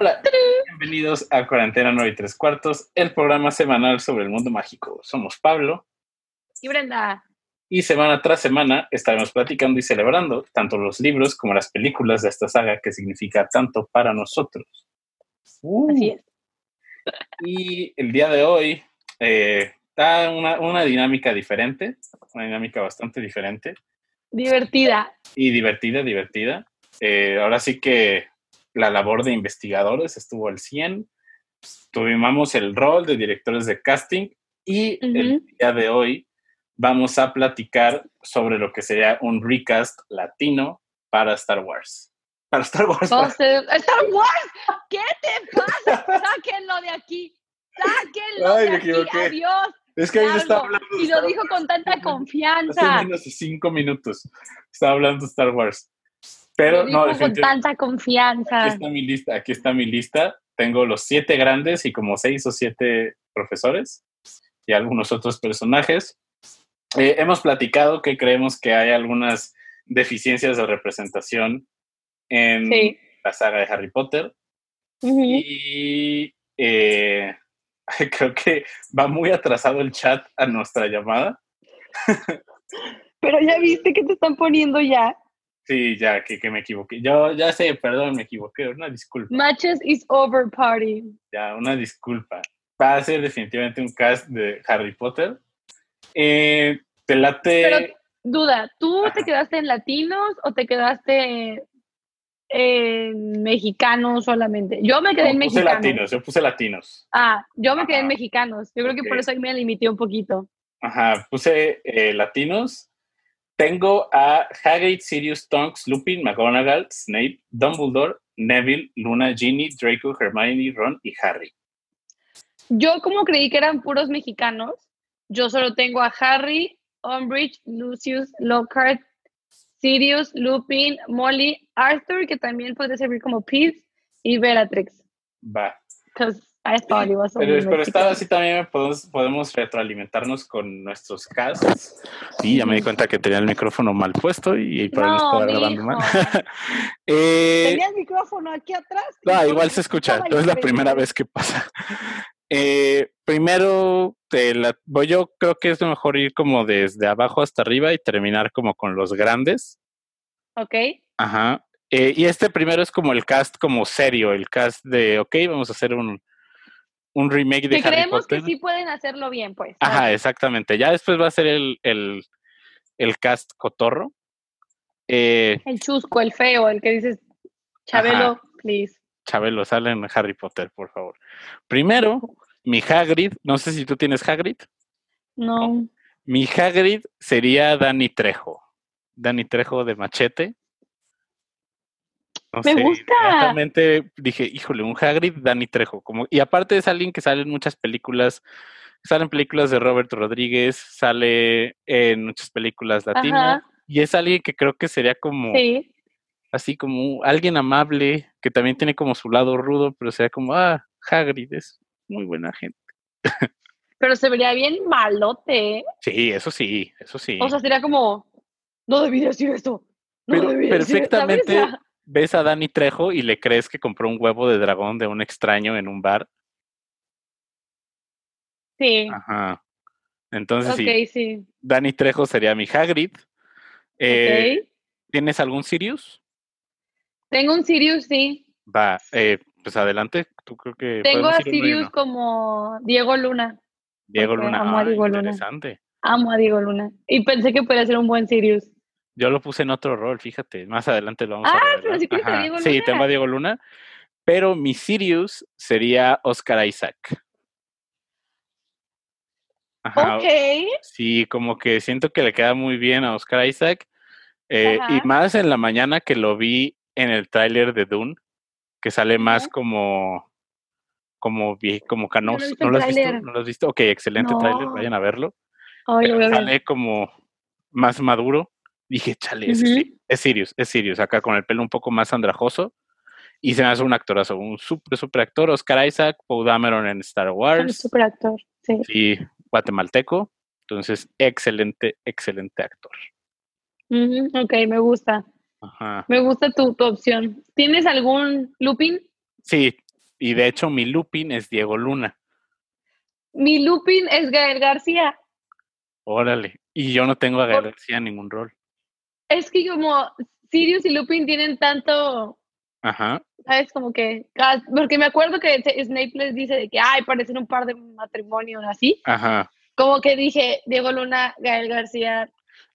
Hola, bienvenidos a Cuarentena 9 y 3 cuartos, el programa semanal sobre el mundo mágico. Somos Pablo y Brenda. Y semana tras semana estaremos platicando y celebrando tanto los libros como las películas de esta saga que significa tanto para nosotros. Uh. Así es. Y el día de hoy eh, está una, dinámica diferente, una dinámica bastante diferente. Divertida. Y divertida, divertida. Eh, ahora sí que la labor de investigadores estuvo al 100. Tuvimos el rol de directores de casting y el día de hoy vamos a platicar sobre lo que sería un recast latino para Star Wars. Para Star Wars. Star Wars, ¿qué te pasa? Sáquenlo de aquí. Sáquenlo de aquí. Adiós. Es que ahí estaba hablando. y lo dijo con tanta confianza. Hace menos de cinco minutos estaba hablando de Star Wars. Pero no, con tanta confianza. Aquí está mi lista, aquí está mi lista. Tengo los siete grandes y como seis o siete profesores y algunos otros personajes. Eh, hemos platicado que creemos que hay algunas deficiencias de representación en la saga de Harry Potter. Y eh, creo que va muy atrasado el chat a nuestra llamada. Pero ya viste que te están poniendo ya. Sí, ya, que, que me equivoqué. Yo ya sé, perdón, me equivoqué. Una disculpa. Matches is over party. Ya, una disculpa. Va a ser definitivamente un cast de Harry Potter. Eh, te late. Pero, duda, ¿tú te quedaste en latinos o te quedaste en mexicanos solamente? Yo me quedé en mexicanos. Latinos, yo puse latinos. Ah, yo me quedé en mexicanos. Yo creo que por eso me limité un poquito. Ajá, puse eh, latinos. Tengo a Hagrid, Sirius, Tonks, Lupin, McGonagall, Snape, Dumbledore, Neville, Luna, Ginny, Draco, Hermione, Ron y Harry. Yo como creí que eran puros mexicanos, yo solo tengo a Harry, Umbridge, Lucius, Lockhart, Sirius, Lupin, Molly, Arthur, que también puede servir como Pete, y Bellatrix. Va. Pero, pero esta así también podemos, podemos retroalimentarnos con nuestros casos. Y ya me di cuenta que tenía el micrófono mal puesto y por eso estaba grabando mal. eh, tenía el micrófono aquí atrás. No, igual se escucha. No es la primera vez que pasa. Eh, primero, te la, voy yo creo que es mejor ir como desde abajo hasta arriba y terminar como con los grandes. Ok. Ajá. Eh, y este primero es como el cast como serio, el cast de, ok, vamos a hacer un, un remake de que creemos que sí pueden hacerlo bien, pues. Ajá, exactamente. Ya después va a ser el, el, el cast cotorro. Eh, el chusco, el feo, el que dices, Chabelo, please. Chabelo, sale en Harry Potter, por favor. Primero, mi Hagrid, no sé si tú tienes Hagrid. No. Mi Hagrid sería Danny Trejo. Danny Trejo de Machete. No Me gusta. Realmente dije, híjole, un Hagrid, Danny Trejo. Como, y aparte es alguien que sale en muchas películas, salen películas de Robert Rodríguez, sale en muchas películas latinas. Y es alguien que creo que sería como sí así como alguien amable, que también tiene como su lado rudo, pero sea como, ah, Hagrid es muy buena gente. Pero se vería bien malote. ¿eh? Sí, eso sí, eso sí. O sea, sería como, no debí decir esto. No pero perfectamente ves a Dani Trejo y le crees que compró un huevo de dragón de un extraño en un bar. Sí. Ajá. Entonces sí. sí. Dani Trejo sería mi Hagrid. Eh, ¿Tienes algún Sirius? Tengo un Sirius, sí. Va, eh, pues adelante. Tú creo que. Tengo a Sirius como Diego Luna. Diego Luna. Amo a ah, Diego Luna. Amo a Diego Luna. Y pensé que podía ser un buen Sirius. Yo lo puse en otro rol, fíjate. Más adelante lo vamos a ver. Ah, pero sí Diego Luna. Sí, tengo a Diego Luna. Pero mi Sirius sería Oscar Isaac. Ajá. Ok. Sí, como que siento que le queda muy bien a Oscar Isaac. Eh, y más en la mañana que lo vi en el tráiler de Dune, que sale más como como como canoso. ¿No, lo has visto? ¿No lo has visto? Ok, excelente tráiler, vayan a verlo. sale como más maduro. Dije, chale, es, es Sirius, es Sirius, acá con el pelo un poco más andrajoso. Y se me hace un actorazo, un súper, súper actor. Oscar Isaac, Paul Dameron en Star Wars. Un súper actor, sí. Sí, guatemalteco. Entonces, excelente, excelente actor. ok, me gusta. Me gusta tu, opción. ¿Tienes algún Lupin? Sí, Y de hecho, mi Lupin es Diego Luna. Mi Lupin es Gael García. Órale. Y yo no tengo a Gael García en ningún rol. Es que como Sirius y Lupin tienen tanto. Ajá. ¿Sabes? Como que. Porque me acuerdo que Snape les dice de que, ay, parecen un par de matrimonios así. Ajá. Como que dije, Diego Luna, Gael García.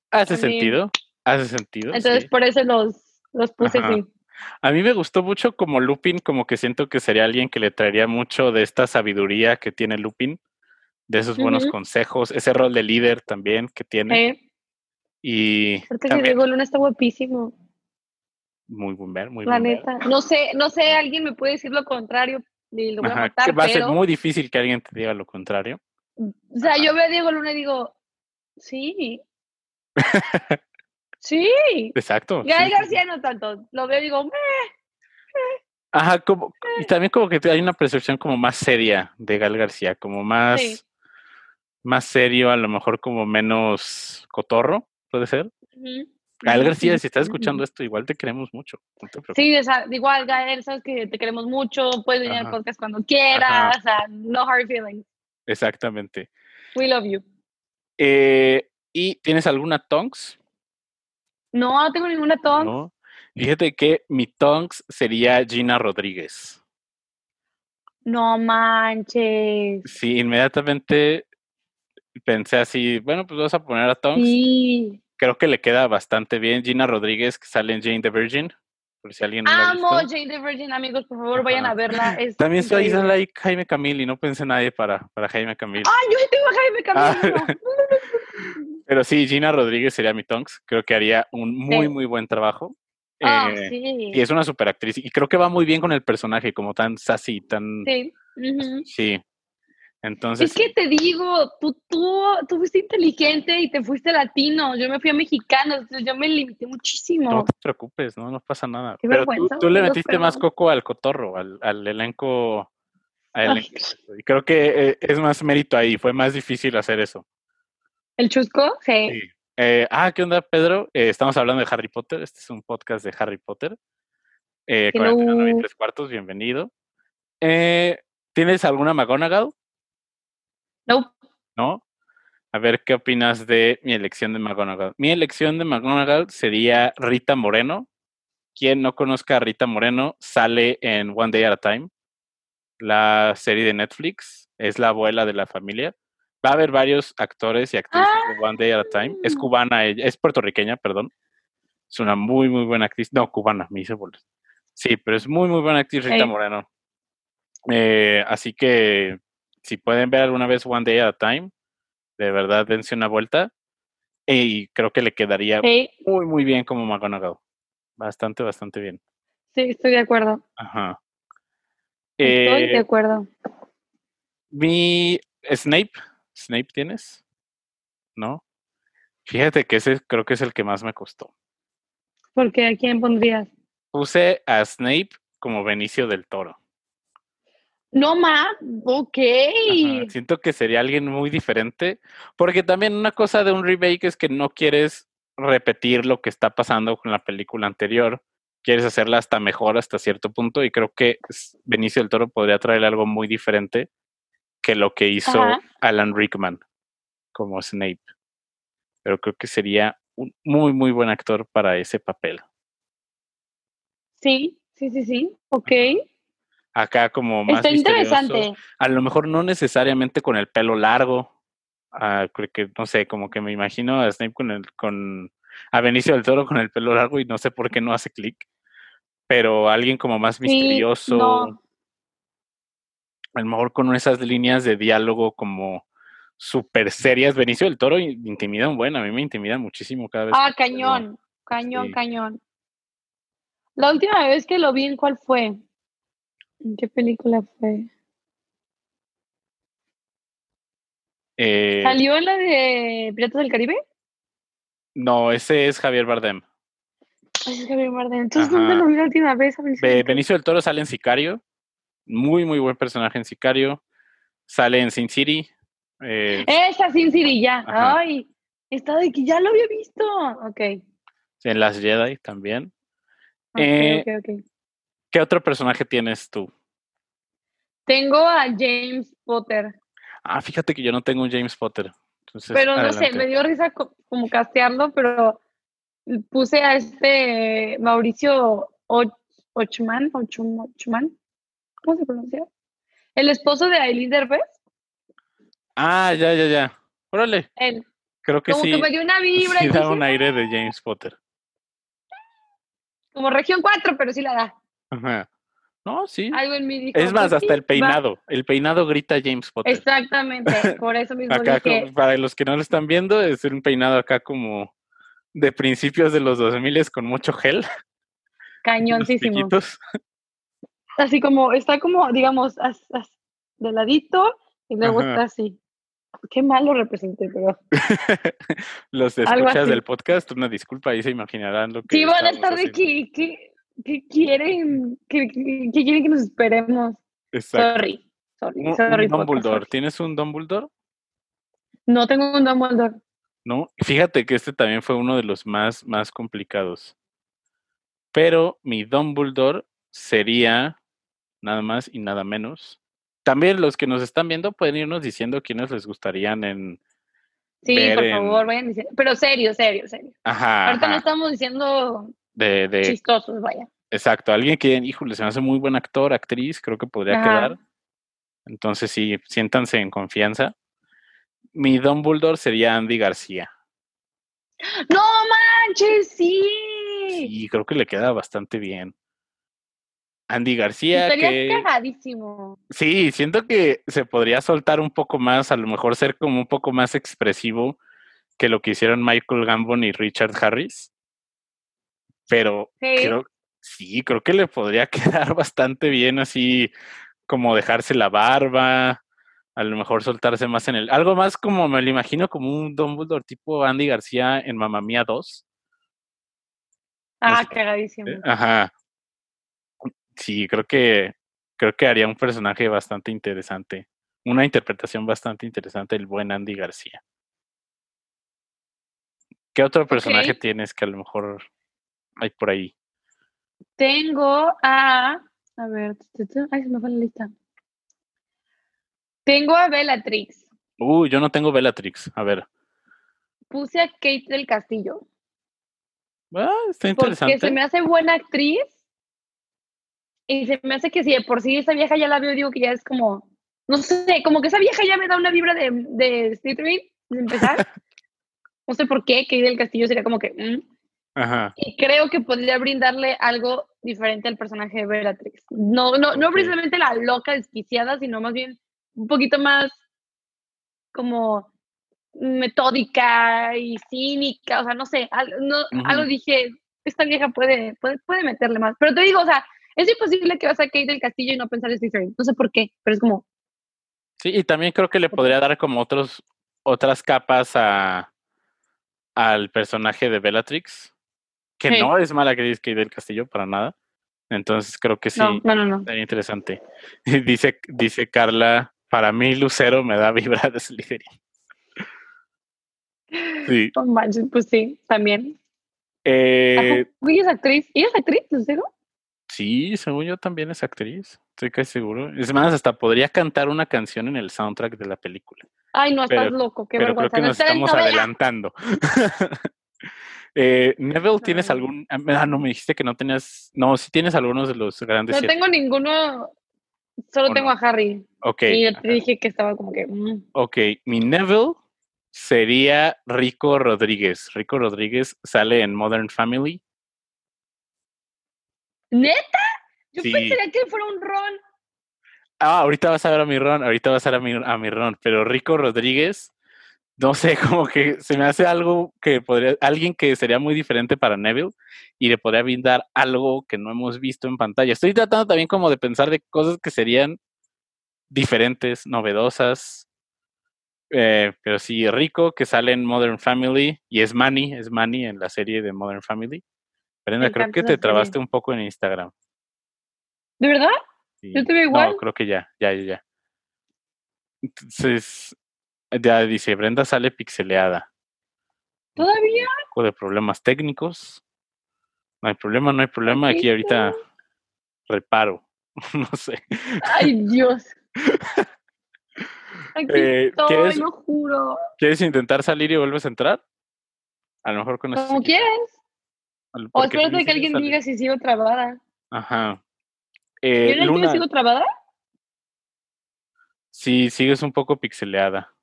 Hace sentido. Hace sentido. Entonces, por eso los, los puse así. A mí me gustó mucho como Lupin, como que siento que sería alguien que le traería mucho de esta sabiduría que tiene Lupin, de esos buenos consejos, ese rol de líder también que tiene. Y Porque Diego Luna está guapísimo. Muy buen ver, muy La neta. No sé, no sé, alguien me puede decir lo contrario y lo voy a matar, que va a ser muy difícil que alguien te diga lo contrario. O sea, yo veo a Diego Luna y digo, sí. sí. Exacto. Gael García no tanto. Lo veo y digo, Meh. Ajá, como, y también como que hay una percepción como más seria de Gal García, como más, más serio, a lo mejor como menos cotorro, puede ser. Gael García, si estás escuchando esto, igual te queremos mucho. sí, igual, Gael, sabes que te queremos mucho, puedes venir al podcast cuando quieras, o sea, no hard feelings. Exactamente. We love you. Eh, ¿Y tienes alguna Tonks? No, no tengo ninguna Tonks. No. Fíjate que mi Tonks sería Gina Rodríguez. No manches. Sí, inmediatamente pensé así, bueno, pues vamos a poner a Tonks. Sí. Creo que le queda bastante bien. Gina Rodríguez, que sale en Jane the Virgin. Por si alguien Amo Jane the Virgin, amigos, por favor, vayan a verla. También soy like Jaime Camil y no pensé nadie para, para Jaime Camil. ¡Ay, yo tengo a Jaime Camil! Ah. Pero sí, Gina Rodríguez sería mi Tonks. Creo que haría un muy, muy buen trabajo. Ah, eh, sí. Y es una super actriz. Y creo que va muy bien con el personaje, como tan sassy, tan. Sí. Sí. Entonces. Es que te digo, tú, tú, tú fuiste inteligente y te fuiste latino. Yo me fui a mexicano, entonces yo me limité muchísimo. No te preocupes, no, no pasa nada. Pero tú, le metiste más coco al cotorro, al, al elenco. y creo que eh, es más mérito ahí, fue más difícil hacer eso. ¿El chusco? Sí. Eh, ah, ¿qué onda, Pedro? Eh, estamos hablando de Harry Potter. Este es un podcast de Harry Potter. Eh, con tres cuartos, bienvenido. ¿Tienes alguna McGonagall? No. ¿No? A ver, ¿qué opinas de mi elección de McGonagall? Mi elección de McGonagall sería Rita Moreno. Quien no conozca a Rita Moreno sale en One Day at a Time, la serie de Netflix. Es la abuela de la familia. Va a haber varios actores y actrices de One Day at a Time. Es ah. cubana, ella, es puertorriqueña, perdón. Es una muy, muy buena actriz. No, cubana, me hice bolas. Sí, pero es muy, muy buena actriz Rita Moreno. Eh, así que si pueden ver alguna vez One Day at a Time, de verdad dense una vuelta. Y creo que le quedaría muy, muy bien como McGonagall. Bastante, bastante bien. Sí, estoy de acuerdo. Ajá. Estoy de eh, acuerdo. Mi Snape, Snape tienes? ¿No? Fíjate que ese creo que es el que más me costó. ¿Por qué? ¿A quién pondrías? Puse a Snape como Benicio del Toro. No más, ok. Siento que sería alguien muy diferente, porque también una cosa de un remake es que no quieres repetir lo que está pasando con la película anterior, quieres hacerla hasta mejor hasta cierto punto y creo que Benicio del Toro podría traer algo muy diferente que lo que hizo Alan Rickman como Snape. Pero creo que sería un muy, muy buen actor para ese papel. Sí, sí, sí, sí. Ok. Acá como más Está interesante. A lo mejor no necesariamente con el pelo largo. Ah, creo que, no sé, como que me imagino a Snape con el, con a Benicio del Toro con el pelo largo y no sé por qué no hace clic. Pero alguien como más misterioso a lo mejor con esas líneas de diálogo como súper serias. Benicio del Toro intimida un buen, a mí me intimida muchísimo cada vez. Ah, cañón, cañón, cañón. La última vez que lo vi, ¿en cuál fue? ¿En qué película fue? Eh, ¿Salió en la de Piratas del Caribe? No, ese es Javier Bardem. es Javier Bardem. Entonces, ¿dónde lo vi la última vez? Benicio del Toro sale en Sicario. Muy, muy buen personaje en Sicario. Sale en Sin City. Eh, Esa Sin City, ya. Ay, está de que ya lo había visto. Ok. En Las Jedi también. Okay, eh, okay, ¿Qué otro personaje tienes tú? Tengo a James Potter. Ah, fíjate que yo no tengo un James Potter. pero no sé, me dio risa como castearlo, pero puse a este Mauricio Ochman, Ochman, ¿cómo se pronuncia? El esposo de Aileen Derbez. Ah, ya, ya, ya. Órale. Él. Creo que como sí. que me dio una vibra. Sí da un aire de James Potter. Como región 4, pero sí la da. Ajá. No, sí. Algo en mí dijo, es más, pues hasta sí, el peinado. El peinado grita James Potter. Exactamente, por eso mismo acá, dije. como- para los que no lo están viendo, es un peinado acá como de principios de los 2000 con mucho gel. Cañoncísimo. Así como, está como, digamos, as- as- de ladito y luego Ajá. está así. Qué mal lo representé, pero. los escuchas del podcast, una disculpa, ahí se imaginarán lo que. Sí, van a estar de que, que quieren, que quieren que nos esperemos. Exacto. Sorry, sorry, Un, sorry. un podcast, Dumbledore. sorry. ¿Tienes un Dumbledore? No tengo un Dumbledore. No. Fíjate que este también fue uno de los más, más complicados. Pero mi Dumbledore sería nada más y nada menos. También los que nos están viendo pueden irnos diciendo quiénes les gustarían en. Sí, ver por en- favor, vayan diciendo. Pero serio, serio, serio. Ajá. Ahorita no estamos diciendo de, de, chistosos, vaya. exacto. Alguien que, híjole, se me hace muy buen actor, actriz, creo que podría Ajá. quedar. Entonces sí, siéntanse en confianza. Mi Dumbledore sería Andy García. ¡No manches! ¡Sí! Y creo que le queda bastante bien. Andy García, Estaría que cagadísimo. sí, siento que se podría soltar un poco más, a lo mejor ser como un poco más expresivo que lo que hicieron Michael Gambon y Richard Harris. Pero Sí. creo, sí, creo que le podría quedar bastante bien así como dejarse la barba, a lo mejor soltarse más en el, algo más como me lo imagino como un Dumbledore tipo Andy García en Mamma Mía 2. Ah, sé. cagadísimo. Ajá. Sí, creo que creo que haría un personaje bastante interesante. Una interpretación bastante interesante el buen Andy García. ¿Qué otro personaje tienes que a lo mejor hay por ahí? Tengo a. A ver. Ay, se me fue la lista. Tengo a Bellatrix. Uy, yo no tengo Bellatrix. A ver. Puse a Kate del Castillo. Ah, está Porque interesante. se me hace buena actriz. Y se me hace que si de por sí esa vieja ya la veo, digo que ya es como. No sé, como que esa vieja ya me da una vibra de, de Slytherin, de empezar. no sé por qué, Kate del Castillo sería como que. mm. Ajá. Y creo que podría brindarle algo diferente al personaje de Bellatrix. No, no, no precisamente la loca desquiciada, sino más bien un poquito más como metódica y cínica, o sea, no sé, no, algo dije, esta vieja puede, puede, puede meterle más. Pero te digo, o sea, es imposible que vas a Kate del Castillo y no pensar en Slytherin. No sé por qué, pero es como, Sí, y también creo que le podría dar como otros otras capas a al personaje de Bellatrix, que Sí. no es mala actriz que del Castillo para nada. Entonces creo que sí. no, no, no. Estaría interesante. Dice, dice Carla, para mí Lucero me da vibra de Slytherin. Sí. Manches, pues sí, también. Eh, Ajá, ¿Ella es actriz? ¿Ella es actriz, serio? sí, según yo también es actriz. Estoy casi seguro. Es más, hasta podría cantar una canción en el soundtrack de la película. Ay, no, estás Pero- loco, qué Pero creo que No nos estamos novela. adelantando. Eh, Neville, ¿tienes algún? Ah, no, me dijiste que no tenías. No, sí tienes algunos de los grandes No siete. tengo ninguno, solo ¿O tengo no? a Harry. Ok. Y yo te dije que estaba como que. mm. Ok, mi Neville sería Rico Rodríguez. Rico Rodríguez sale en Modern Family. ¿Neta? Yo Sí. pensaría que fuera un Ron. Ah, ahorita vas a ver a mi Ron, ahorita vas a ver a mi, a mi Ron, pero Rico Rodríguez, no sé, como que se me hace algo que podría, alguien que sería muy diferente para Neville y le podría brindar algo que no hemos visto en pantalla. Estoy tratando también como de pensar de cosas que serían diferentes, novedosas. Eh, pero sí, Rico, que sale en Modern Family, y es Manny, es Manny en la serie de Modern Family. Brenda, creo que te serie. trabaste un poco en Instagram. ¿De verdad? Sí. Yo te veo igual. No, creo que ya, ya, ya, ya. Entonces, ya dice, Brenda sale pixeleada. ¿Todavía? Un poco de problemas técnicos. No hay problema, no hay problema. Aquí ahorita reparo. no sé. Ay, Dios. Aquí Eh, estoy, ¿quieres- lo juro. ¿Quieres intentar salir y vuelves a entrar? A lo mejor con. Como quieres. O espérate que sí alguien diga si sigo trabada. Ajá. ¿Yo Eh, en el tuyo Luna, sigo trabada? sí, sigues un poco pixeleada.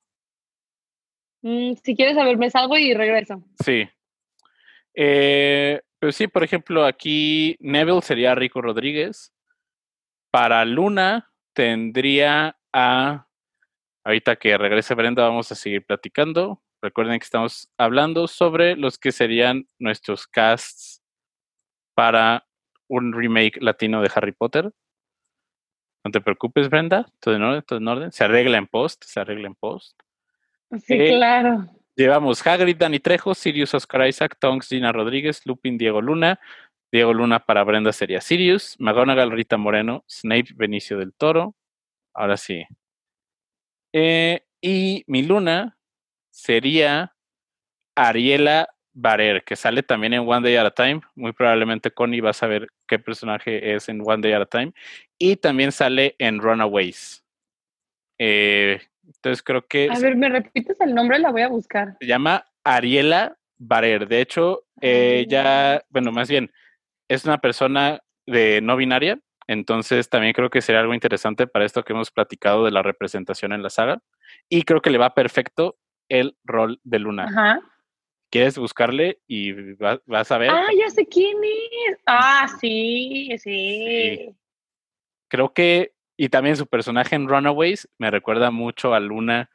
Mm, si quieres saber, me salgo y regreso. Sí. Eh, pero sí, por ejemplo, aquí Neville sería Rico Rodríguez. Para Luna tendría a... Ahorita que regrese Brenda vamos a seguir platicando. Recuerden que estamos hablando sobre los que serían nuestros casts para un remake latino de Harry Potter. No te preocupes, Brenda. Todo en orden, todo en orden. Se arregla en post, se arregla en post. Sí, Eh, claro. Llevamos Hagrid, Dani Trejo, Sirius Oscar Isaac, Tonks, Gina Rodríguez, Lupin, Diego Luna. Diego Luna para Brenda sería Sirius, McGonagall, Rita Moreno, Snape, Benicio del Toro. Ahora sí. Eh, y mi Luna sería Ariela Barer, que sale también en One Day at a Time. Muy probablemente Connie va a saber qué personaje es en One Day at a Time. Y también sale en Runaways. Eh, entonces creo que A ver, ¿me repites el nombre? La voy a buscar. se llama Ariela Barer. De hecho, ella, bueno, más bien, es una persona de no binaria. Entonces, también creo que sería algo interesante para esto que hemos platicado de la representación en la saga. Y creo que le va perfecto el rol de Luna. Ajá. ¿Quieres buscarle y va- vas a ver? Ah, ya sé quién es. Ah, sí, sí. Sí. Creo que, y también su personaje en Runaways me recuerda mucho a Luna,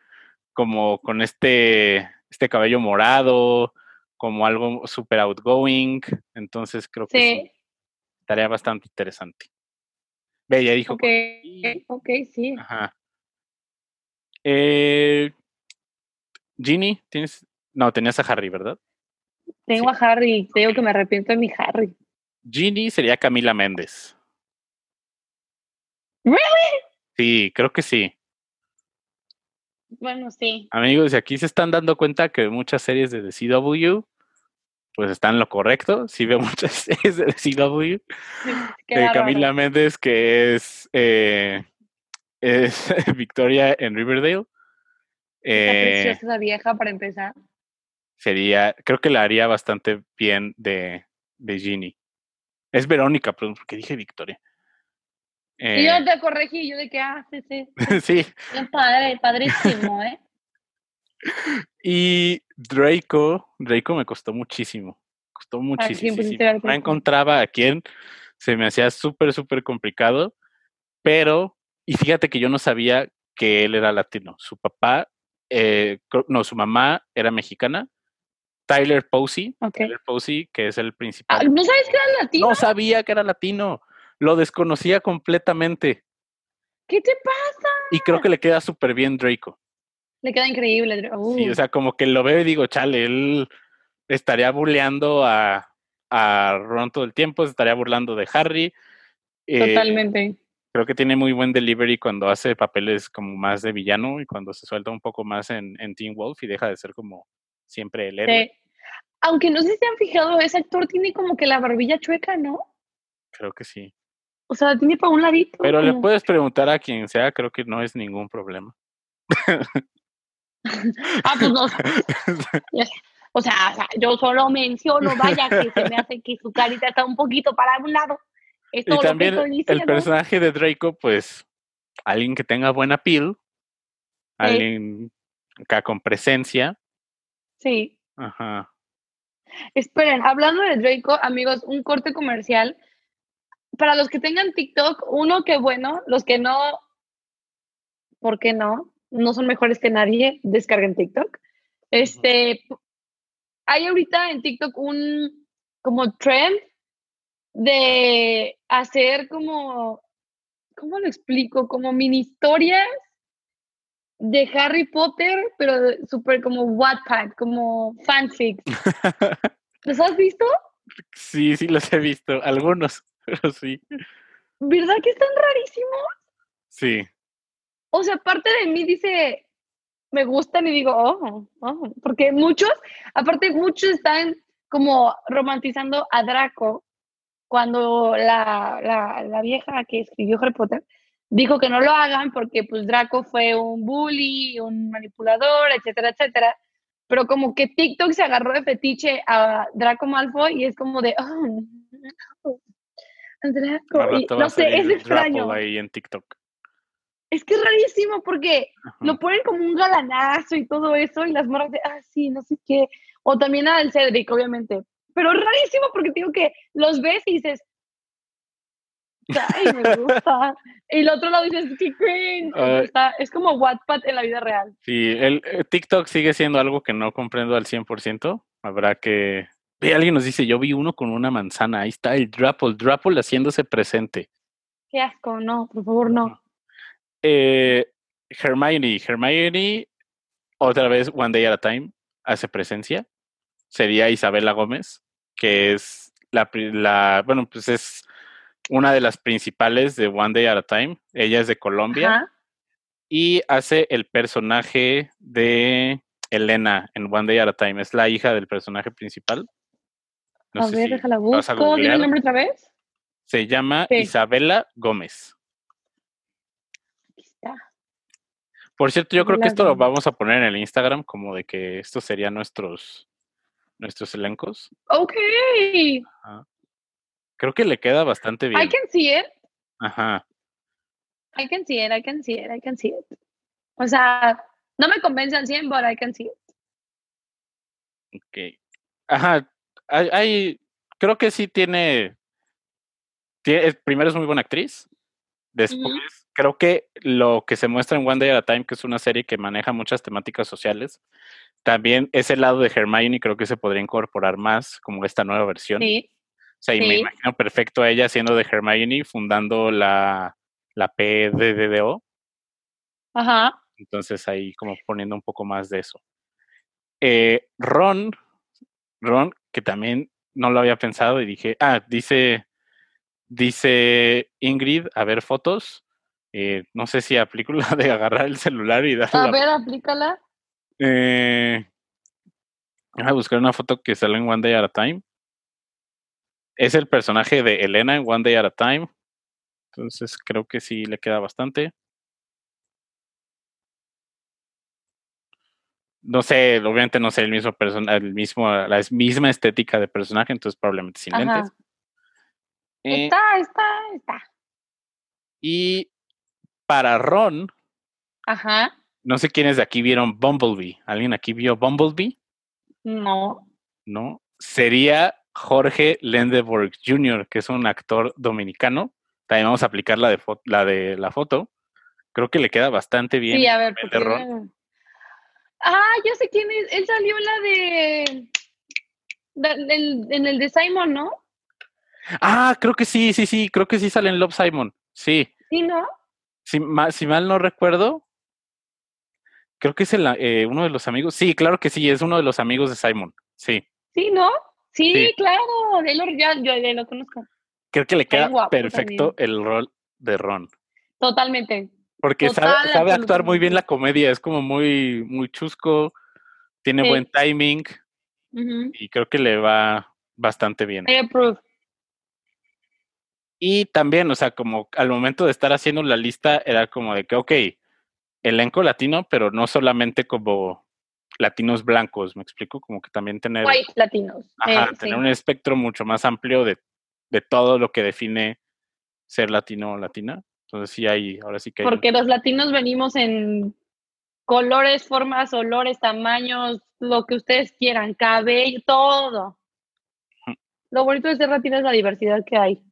como con este, este cabello morado, como algo súper outgoing. Entonces creo que sí, Sí, estaría bastante interesante. Ya dijo. ok, Connie. ok, sí. Ajá. Eh, Ginny, ¿tienes? No, tenías a Harry, ¿verdad? Tengo a Harry, te digo que me arrepiento de mi Harry. Ginny sería Camila Méndez. ¿Really? Sí, creo que sí. Bueno, sí. Amigos, aquí se están dando cuenta que muchas series de The CW, pues están en lo correcto. Sí veo muchas series de The CW. Qué de. Camila Méndez, que es, eh, es Victoria en Riverdale. Eh, preciosa esa vieja para empezar. sería, creo que la haría bastante bien de, de Ginny. Es Verónica, perdón, porque dije Victoria. Y Eh, yo te corregí, yo de que, ah, sí, sí. sí, Bien padre, padrísimo, ¿eh? y Draco, Draco me costó muchísimo. Costó muchísimo. No encontraba a quién. Se me hacía súper, súper complicado. Pero, y fíjate que yo no sabía que él era latino. Su papá, eh, no, su mamá era mexicana. Tyler Posey. Tyler Posey, que es el Ah, principal. ¿No sabes que era latino? No sabía que era latino. Lo desconocía completamente. ¿Qué te pasa? Y creo que le queda súper bien Draco. Le queda increíble. Uh, Sí, o sea, como que lo veo y digo, chale, él estaría burleando a, a Ron todo el tiempo, se estaría burlando de Harry. Eh, totalmente. Creo que tiene muy buen delivery cuando hace papeles como más de villano y cuando se suelta un poco más en, en Teen Wolf y deja de ser como siempre el héroe. Sí. Aunque no sé si se han fijado, ese actor tiene como que la barbilla chueca, ¿no? Creo que sí. O sea, tiene para un ladito. Pero le puedes preguntar a quien sea, creo que no es ningún problema. Ah, pues no. O sea, o sea, yo solo menciono, vaya, que se me hace que su carita está un poquito para un lado. Es y todo también lo que estoy el personaje de Draco, pues alguien que tenga buena piel, alguien acá con presencia. Sí. Ajá. Esperen, hablando de Draco, amigos, un corte comercial. Para los que tengan TikTok, uno que bueno, los que no, ¿por qué no? No son mejores que nadie, descarguen TikTok. Este, hay ahorita en TikTok un como trend de hacer como, ¿cómo lo explico? Como mini historias de Harry Potter, pero súper como Wattpad, como fanfics. ¿Los has visto? sí, sí los he visto, algunos, pero sí. ¿Verdad que están rarísimos? Sí. O sea, parte de mí dice, me gustan y digo, oh, oh, porque muchos, aparte muchos están como romantizando a Draco cuando la, la, vieja que escribió Harry Potter dijo que no lo hagan porque pues Draco fue un bully, un manipulador, etcétera, etcétera. Pero como que TikTok se agarró de fetiche a Draco Malfoy y es como de, oh, Draco. no sé, es extraño. Ahí en TikTok. Es que es rarísimo porque lo ponen como un galanazo y todo eso y las morras de, ah, sí, no sé qué. O también al Cedric, obviamente. Pero es rarísimo porque digo que los ves y dices, ay, me gusta. y el otro lado dices, qué cringe. es como Wattpad en la vida real. Sí, el, eh, TikTok sigue siendo algo que no comprendo al 100%. Habrá que... Ve, alguien nos dice, yo vi uno con una manzana. Ahí está el Drapple, Drapple haciéndose presente. Qué asco, no, por favor, no. Eh, Hermione, Hermione, otra vez One Day at a Time, hace presencia. Sería Isabela Gómez, que es la, la bueno, pues es una de las principales de One Day at a Time. Ella es de Colombia. Y hace el personaje de Elena en One Day at a Time. Es la hija del personaje principal. A ver, déjala busco. ¿Dime el nombre otra vez? Se llama Isabela Gómez. Por cierto, yo creo que esto lo vamos a poner en el Instagram, como de que estos serían nuestros, nuestros elencos. Ok. Creo que le queda bastante bien. I can see it. Ajá. I can see it, I can see it, I can see it. O sea, no me convence al 100, but I can see it. Ok. Ajá. Hay, creo que sí tiene, tiene, primero es muy buena actriz. Después, creo que lo que se muestra en One Day at a Time, que es una serie que maneja muchas temáticas sociales, también ese lado de Hermione creo que se podría incorporar más como esta nueva versión. Sí. O sea, y me imagino perfecto a ella siendo de Hermione, fundando la, la PDDO. Ajá. Entonces ahí como poniendo un poco más de eso. Eh, Ron, Ron, que también no lo había pensado y dije, ah, dice, dice Ingrid, a ver fotos. Eh, no sé si aplico la de agarrar el celular y darle. A ver, aplícala. Eh, voy a buscar una foto que sale en One Day at a Time. Es el personaje de Elena en One Day at a Time. Entonces creo que sí le queda bastante. No sé, obviamente no sé el mismo persona, el mismo, la misma estética de personaje, entonces probablemente sin lentes. Eh, está, está, está. Y para Ron. Ajá. No sé quiénes de aquí vieron Bumblebee. ¿Alguien aquí vio Bumblebee? No. No. Sería Jorge Lendeborg Jr., que es un actor dominicano. También vamos a aplicar la de, la de la foto. Creo que le queda bastante bien. Sí, a ver, Ron. Ah, ya sé quién es. Él salió en la de. en el de Simon, ¿no? Ah, creo que sí, sí, sí. Creo que sí sale en Love Simon. Sí. Sí, ¿no? Si, mal no recuerdo, creo que es el, eh, uno de los amigos. Sí, claro que sí, es uno de los amigos de Simon. Sí. Sí, ¿no? Sí, claro, lo, ya, yo lo conozco. Creo que le queda perfecto el rol de Ron. Totalmente. Porque sabe, actuar muy bien la comedia, es como muy, muy chusco, tiene buen timing y creo que le va bastante bien. Y también, o sea, como al momento de estar haciendo la lista, era como de que, ok, elenco latino, pero no solamente como latinos blancos, me explico, como que también tener... White latinos. Ajá, tener un espectro mucho más amplio de, de, todo lo que define ser latino o latina. Entonces sí hay, ahora sí que hay... Porque los latinos venimos en colores, formas, olores, tamaños, lo que ustedes quieran, cabello, todo. Lo bonito de ser latino es la diversidad que hay.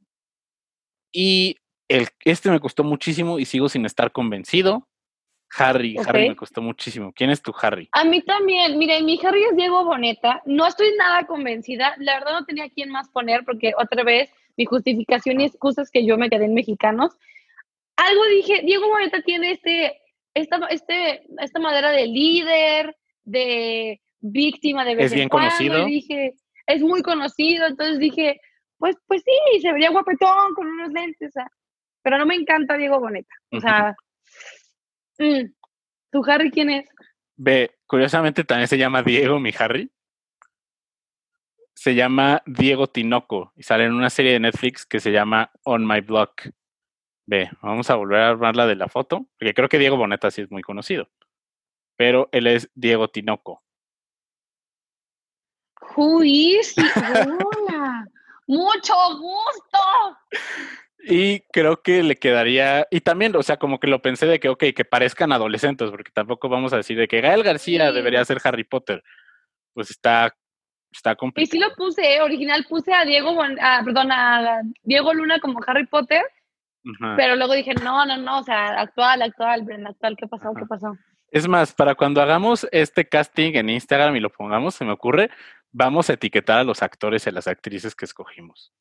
Y el, este me costó muchísimo y sigo sin estar convencido. Harry, Harry me costó muchísimo. ¿Quién es tu Harry? A mí también. Miren, mi Harry es Diego Boneta. No estoy nada convencida. La verdad no tenía quién más poner porque otra vez mi justificación y excusas que yo me quedé en mexicanos. Algo dije, Diego Boneta tiene este, esta, este, esta madera de líder, de víctima, de vez Es bien conocido. dije, es muy conocido. Entonces dije, pues, pues sí, se vería guapetón con unos lentes, pero no me encanta Diego Boneta. O sea, mm, ¿tu Harry quién es? Ve, curiosamente también se llama Diego, mi Harry. se llama Diego Tinoco y sale en una serie de Netflix que se llama On My Block. Ve, vamos a volver a armarla de la foto, porque creo que Diego Boneta sí es muy conocido, pero él es Diego Tinoco. Who Hola, mucho gusto. Y creo que le quedaría, y también, o sea, como que lo pensé de que, ok, que parezcan adolescentes, porque tampoco vamos a decir de que Gael García debería ser Harry Potter. Pues está Está complicado. Y sí lo puse, original puse a Diego, perdón, a Diego Luna como Harry Potter, pero luego dije, no, no, no, o sea, actual, actual, actual, ¿qué pasó? ¿Qué pasó? Es más, para cuando hagamos este casting en Instagram y lo pongamos, se me ocurre, vamos a etiquetar a los actores y a las actrices que escogimos.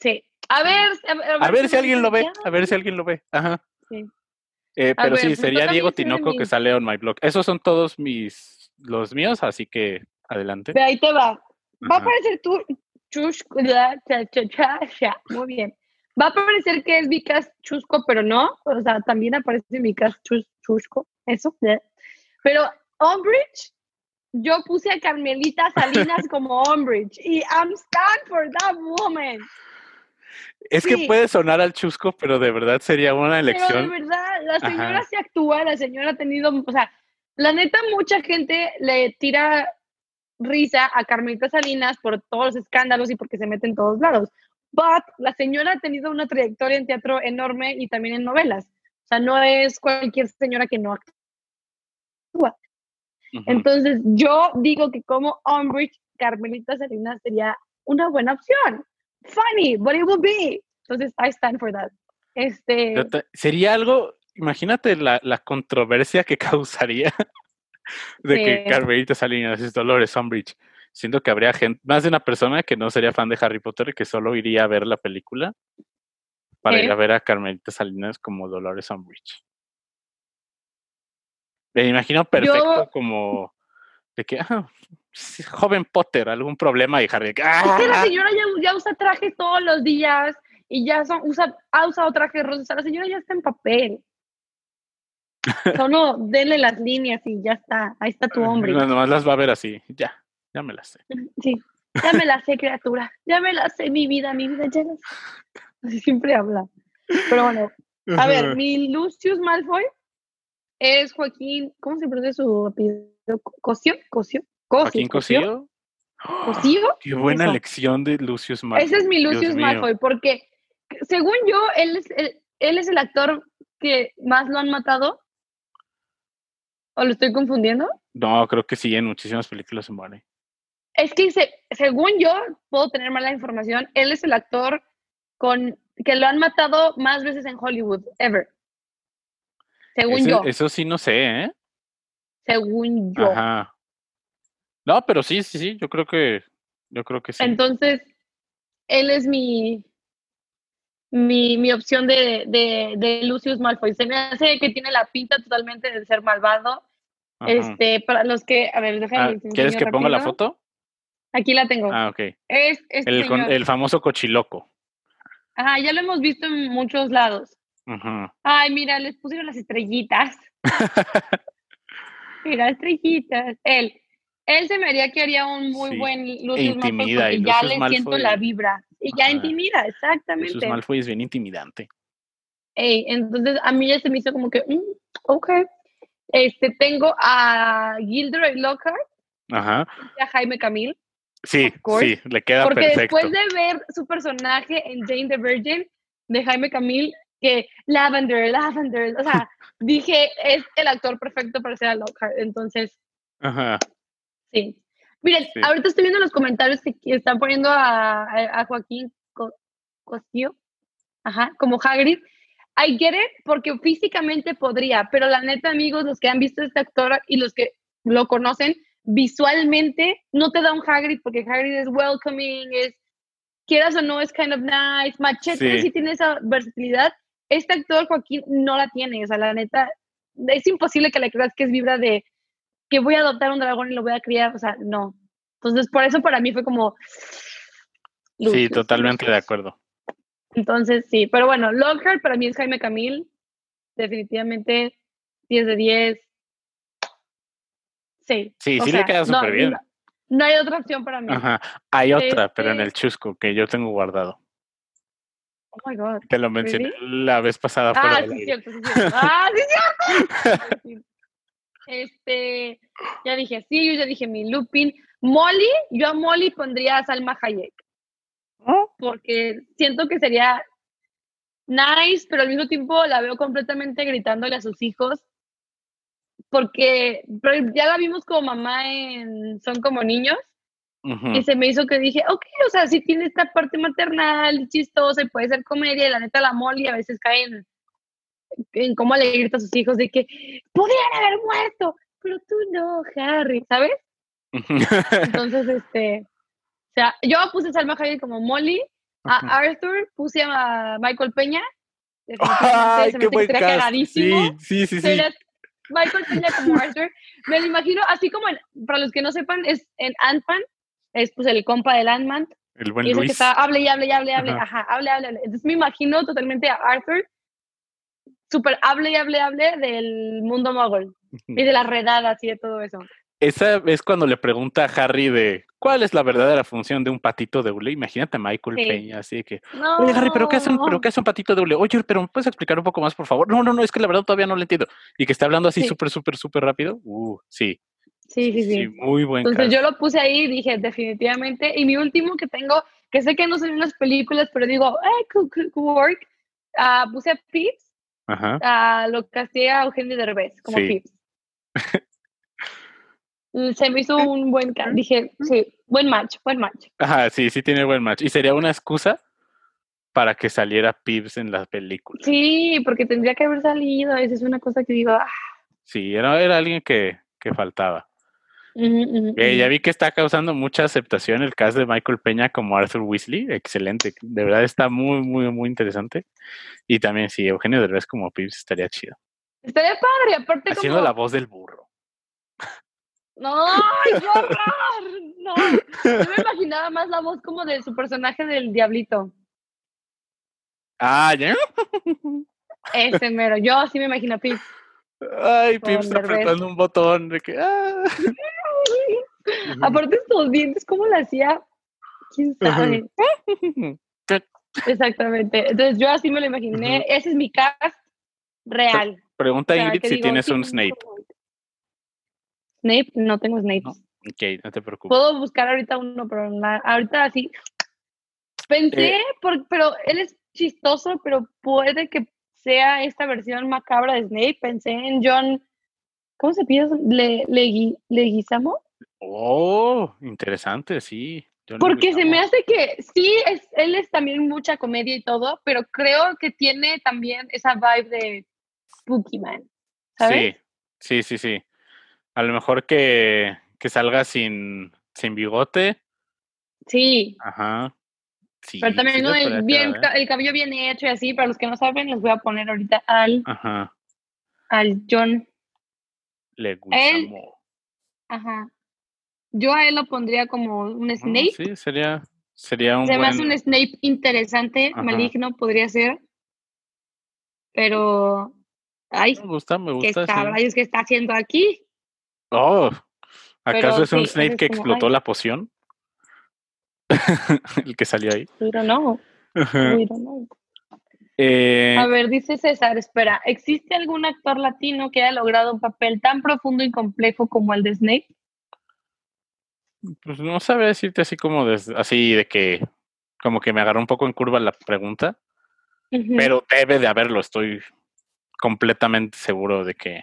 Sí. A ver, a ver, si alguien lo ve, a ver si alguien lo ve. Ajá. Sí. Eh, pero sí, sería Diego Tinoco que sale on my blog. Esos son todos mis, los míos, así que Adelante. De ahí te va. Va a aparecer chusco, muy bien. Va a aparecer que es Vicas Chusco, pero no. O sea, también aparece Vicas Chusco. Eso. Pero Umbridge, yo puse a Carmelita Salinas como Umbridge. Y I'm stand for that woman. Es que puede sonar al chusco, pero de verdad sería una elección. Pero de verdad, la señora se actúa, la señora ha tenido, o sea, la neta, mucha gente le tira risa a Carmelita Salinas por todos los escándalos y porque se mete en todos lados. But la señora ha tenido una trayectoria en teatro enorme y también en novelas. O sea, no es cualquier señora que no actúa. Entonces, yo digo que como Umbridge, Carmelita Salinas sería una buena opción. Funny, but it will be. Entonces, I stand for that. Este... Sería algo, imagínate la, la controversia que causaría de que Carmelita Salinas es Dolores Umbridge. Siento que habría gente, más de una persona que no sería fan de Harry Potter y que solo iría a ver la película para ir a ver a Carmelita Salinas como Dolores Umbridge. Me imagino perfecto como de que, ah, joven Potter, algún problema y Harry. ¡ah! la señora ya, usa trajes todos los días y ya usa, ha usado trajes rosas. La señora ya está en papel. Solo denle las líneas y ya está. Ahí está tu hombre. No, nomás las va a ver así. Ya, ya me las sé. Sí, ya me las sé, criatura. Ya me las sé, mi vida, mi vida. Ya Así siempre habla. Pero bueno, a ver, mi Lucius Malfoy es Joaquín. ¿Cómo se pronuncia su apellido? ¿Cosio? ¿Cosio? ¿Joaquín Cosío? ¿Cosío? Qué buena elección de Lucius Malfoy. Ese es mi Lucius Malfoy, porque según yo, él es él es el actor que más lo han matado ¿O lo estoy confundiendo? No, creo que sí, en muchísimas películas se muere. Es que según yo, puedo tener mala información, él es el actor con que lo han matado más veces en Hollywood, ever. Según yo. Eso sí no sé, ¿eh? Según yo. Ajá. No, pero sí, sí, sí, yo creo que, yo creo que sí. Entonces, él es mi, mi, mi opción de, de, de, Lucius Malfoy. Se me hace que tiene la pinta totalmente de ser malvado. Este, para los que, a ver, déjame. Ah, ¿Quieres que ponga la foto? Aquí la tengo. Ah, ok. Es, este el, el, famoso cochiloco. Ajá, ya lo hemos visto en muchos lados. Ay, mira, les pusieron las estrellitas. mira, estrellitas. Él. Él se me haría que haría un muy buen Lucius Malfoy porque ya le siento la vibra. Y ya intimida, exactamente. Lucius Malfoy es bien intimidante. Ey, entonces a mí ya se me hizo como que, mm, ok. Este, tengo a Gilderoy Lockhart. Ajá. Y a Jaime Camil. Sí, sí, le queda Porque perfecto. después de ver su personaje en Jane the Virgin de Jaime Camil, que Lavender, Lavender, o sea, dije, es el actor perfecto para ser a Lockhart. Entonces, Ajá. Sí. Miren, ahorita estoy viendo los comentarios que están poniendo a, a Joaquín Costillo, ajá, como Hagrid. I get it, porque físicamente podría, pero la neta, amigos, los que han visto a este actor y los que lo conocen, visualmente no te da un Hagrid, porque Hagrid es welcoming, es, quieras o no, es kind of nice. Machete sí, tiene esa versatilidad. Este actor, Joaquín, no la tiene, o sea, la neta, es imposible que le creas que es vibra de que voy a adoptar un dragón y lo voy a criar, o sea, no. Entonces, por eso para mí fue como... sí, totalmente de acuerdo. Entonces, sí, pero bueno, Lockhart para mí es Jaime Camil, definitivamente 10 de 10. Sí. Sí, sí le queda súper bien. No hay otra opción para mí. Ajá. Hay otra, pero en el este chusco que yo tengo guardado. Oh my God. Te lo mencioné la vez pasada. Ah, sí, cierto, sí, cierto. Ah, sí, cierto. este, ya dije sí, yo ya dije mi Lupin. Molly, yo a Molly pondría a Salma Hayek. ¿Oh? Porque siento que sería nice, pero al mismo tiempo la veo completamente gritándole a sus hijos. Porque ya la vimos como mamá en Son como niños. Y se me hizo que dije, ok, o sea, sí tiene esta parte maternal y chistosa y puede ser comedia. Y la neta, la Molly a veces cae en, cómo le grita a sus hijos de que podrían haber muerto, pero tú no, Harry, ¿sabes? Entonces, este, o sea, yo puse a Salma Hayek como Molly a Arthur puse a Michael Peña. Ay, qué buen cagadísimo. Sí, sí, sí, sí. Michael Peña como Arthur. Me lo imagino, así como para los que no sepan, es en Ant-Man, es pues el compa del Ant-Man. El buen y Luis. Que está, hable y hable y hable, hable, ajá, hable, hable, hable. Entonces me imagino totalmente a Arthur, súper hable y hable, hable del mundo mogul y de las redadas y de todo eso. Esa es cuando le pregunta a Harry de cuál es la verdadera función de un patito de hule. Imagínate a Michael Peña, así que, oye Harry, ¿pero qué, hace un, ¿pero qué hace un patito de hule? Oye, pero ¿me puedes explicar un poco más, por favor? No, no, no, es que la verdad todavía no lo entiendo. Y que está hablando así súper, súper, súper rápido. Uh, sí. Sí, sí, sí. muy buen Entonces yo lo puse ahí y dije, definitivamente. Y mi último que tengo, que sé que no son unas películas, pero digo, eh, could, work, uh, puse a Pips. Ajá. Uh, lo casté a Eugenio Derbez como sí. Pips. Mm, se me hizo un buen, dije, sí, buen match, buen match. Ajá, sí, sí tiene buen match. Y sería una excusa para que saliera Pips en la película. Sí, porque tendría que haber salido, esa es una cosa que digo, ah. Sí, era, era alguien que, que faltaba. Eh, ya vi que está causando mucha aceptación el caso de Michael Peña como Arthur Weasley. Excelente. De verdad está muy, muy, muy interesante. Y también, sí, Eugenio Derbez como Pips estaría chido. Estaría padre, aparte Haciendo la voz del burro. No, qué horror. No. Yo me imaginaba más la voz como de su personaje del Diablito. Ah, ¿ya? Ese mero. Yo sí me imagino a Pip. Ay, Pip está apretando un botón de que. Ah. Aparte, estos dientes, ¿cómo lo hacía? ¿Quién sabe? Exactamente. Entonces, yo así me lo imaginé. Ese es mi cast real. Pregunta Ingrid si tienes un Snape. Snape, no tengo Snape. ok, no te preocupes. Puedo buscar ahorita uno, pero ahorita sí. Pensé, eh. pero él es chistoso, pero puede que sea esta versión macabra de Snape. Pensé en John, ¿cómo se pide? ¿Le, le, Leguizamo? Oh, interesante, sí. Porque se me hace que sí, es, él es también mucha comedia y todo, pero creo que tiene también esa vibe de Spooky Man. ¿sabes? Sí, sí, sí, sí. A lo mejor que, que salga sin, sin bigote. Sí. Ajá. Sí, Pero también el, bien, el cabello bien hecho y así, para los que no saben, les voy a poner ahorita al, Ajá. al John. Le gusta. Ajá. Yo a él lo pondría como un ah, Snape. sí, sería, sería un. Se me hace un Snape interesante, maligno podría ser. Pero. Ay, me gusta, me gusta. ¿Qué está, está haciendo aquí? Oh, ¿acaso es un Snape que explotó la poción? el que salió ahí. Pero no. Eh, a ver, dice César, espera, ¿existe algún actor latino que haya logrado un papel tan profundo y complejo como el de Snape? Pues no sabría decirte así como de, así de que como que me agarró un poco en curva la pregunta, pero debe de haberlo, estoy completamente seguro de que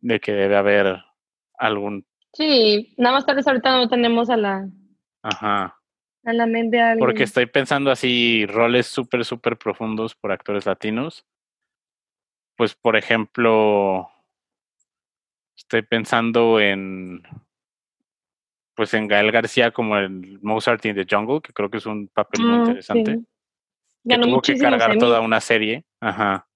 de que debe haber algún... Sí, nada más tal vez ahorita no tenemos a la... Ajá. A la mente de alguien. Porque estoy pensando así, roles súper, súper profundos por actores latinos. Pues, por ejemplo, estoy pensando en... Pues en Gael García como el Mozart in the Jungle, que creo que es un papel muy ah, interesante. Que tuvo que cargar toda una serie. Ajá.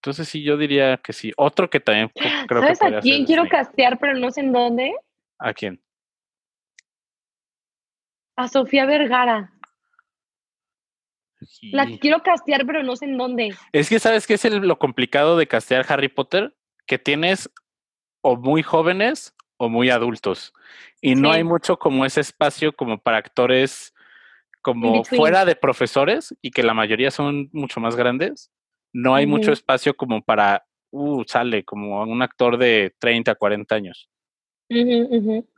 Entonces sí, yo diría que sí. Otro que también creo ¿Sabes a quién quiero castear, pero no sé en dónde? ¿A quién? A Sofía Vergara. La quiero castear, pero no sé en dónde. Es que, ¿sabes qué es lo complicado de castear Harry Potter? Que tienes o muy jóvenes o muy adultos. Y no hay mucho como ese espacio como para actores como fuera de profesores y que la mayoría son mucho más grandes. No hay mucho espacio como para, uh, sale como un actor de 30, 40 años.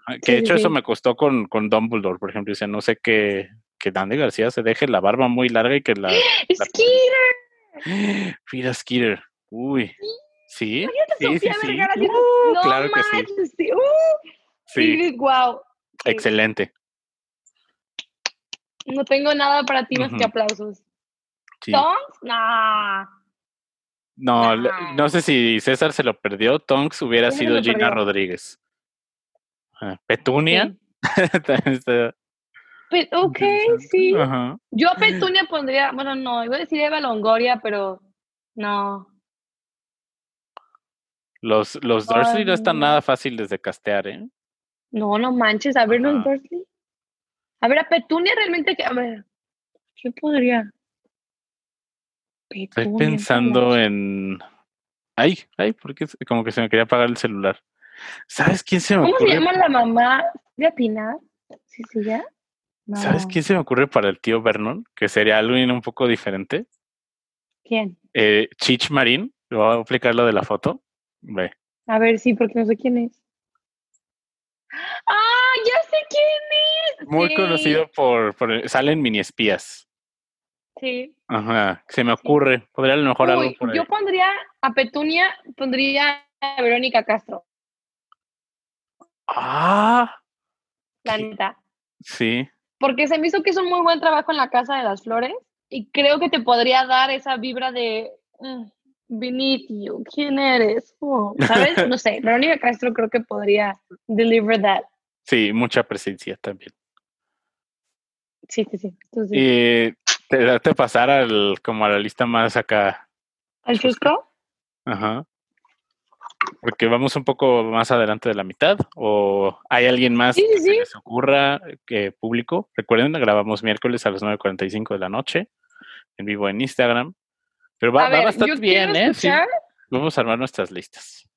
Ah, que de hecho eso me costó con, con Dumbledore, por ejemplo. Dice, no sé que, que Dandy García se deje la barba muy larga y que la... ¡Skeeter! Mira, Skeeter. Uy. Sí. Sí, sí, sí. Uh, claro que sí. Uh, sí. Wow. Excelente. No tengo nada para ti más que aplausos. ¿Tonks? Nah. No, no sé si César se lo perdió. Tonks hubiera sido Gina Rodríguez. Ah, Petunia. ok, sí. Yo a Petunia pondría, bueno, no, iba a decir Eva Longoria, pero no. Los, los Dursley no están nada fáciles de castear, ¿eh? No, no manches, a ver los Dursley. A ver, a Petunia realmente, a ver, ¿qué podría? Estoy pensando en... Ay, ay, porque como que se me quería apagar el celular. ¿Sabes quién se me ocurre? ¿Cómo se llama la mamá de Pinar? ¿Sí, sí, ya? ¿Sabes quién se me ocurre para el tío Vernon? Que sería alguien un poco diferente. ¿Quién? Eh, Chich Marín. Le voy a aplicar lo de la foto. Ve. A ver, sí, porque no sé quién es. ¡Ah! ¡Ya sé quién es! Muy conocido por, por. Salen mini espías. Sí. Ajá. Se me ocurre. Podría a lo mejor algo por Yo pondría a Petunia, pondría a Verónica Castro. Ah. La Sí. Porque se me hizo que es un muy buen trabajo en la Casa de las Flores y creo que te podría dar esa vibra de. Mm, beneath you, ¿quién eres? Oh, ¿Sabes? No sé, Verónica Castro creo que podría deliver that. Sí, mucha presencia también. Sí, sí, sí. Te, te pasar al, como a la lista más acá. ¿Al chusco? Ajá. Porque vamos un poco más adelante de la mitad. ¿O hay alguien más que se les ocurra que público? Recuerden, grabamos miércoles a las 9.45 de la noche en vivo en Instagram. Pero va, a va bien, ¿eh? Vamos a armar nuestras listas.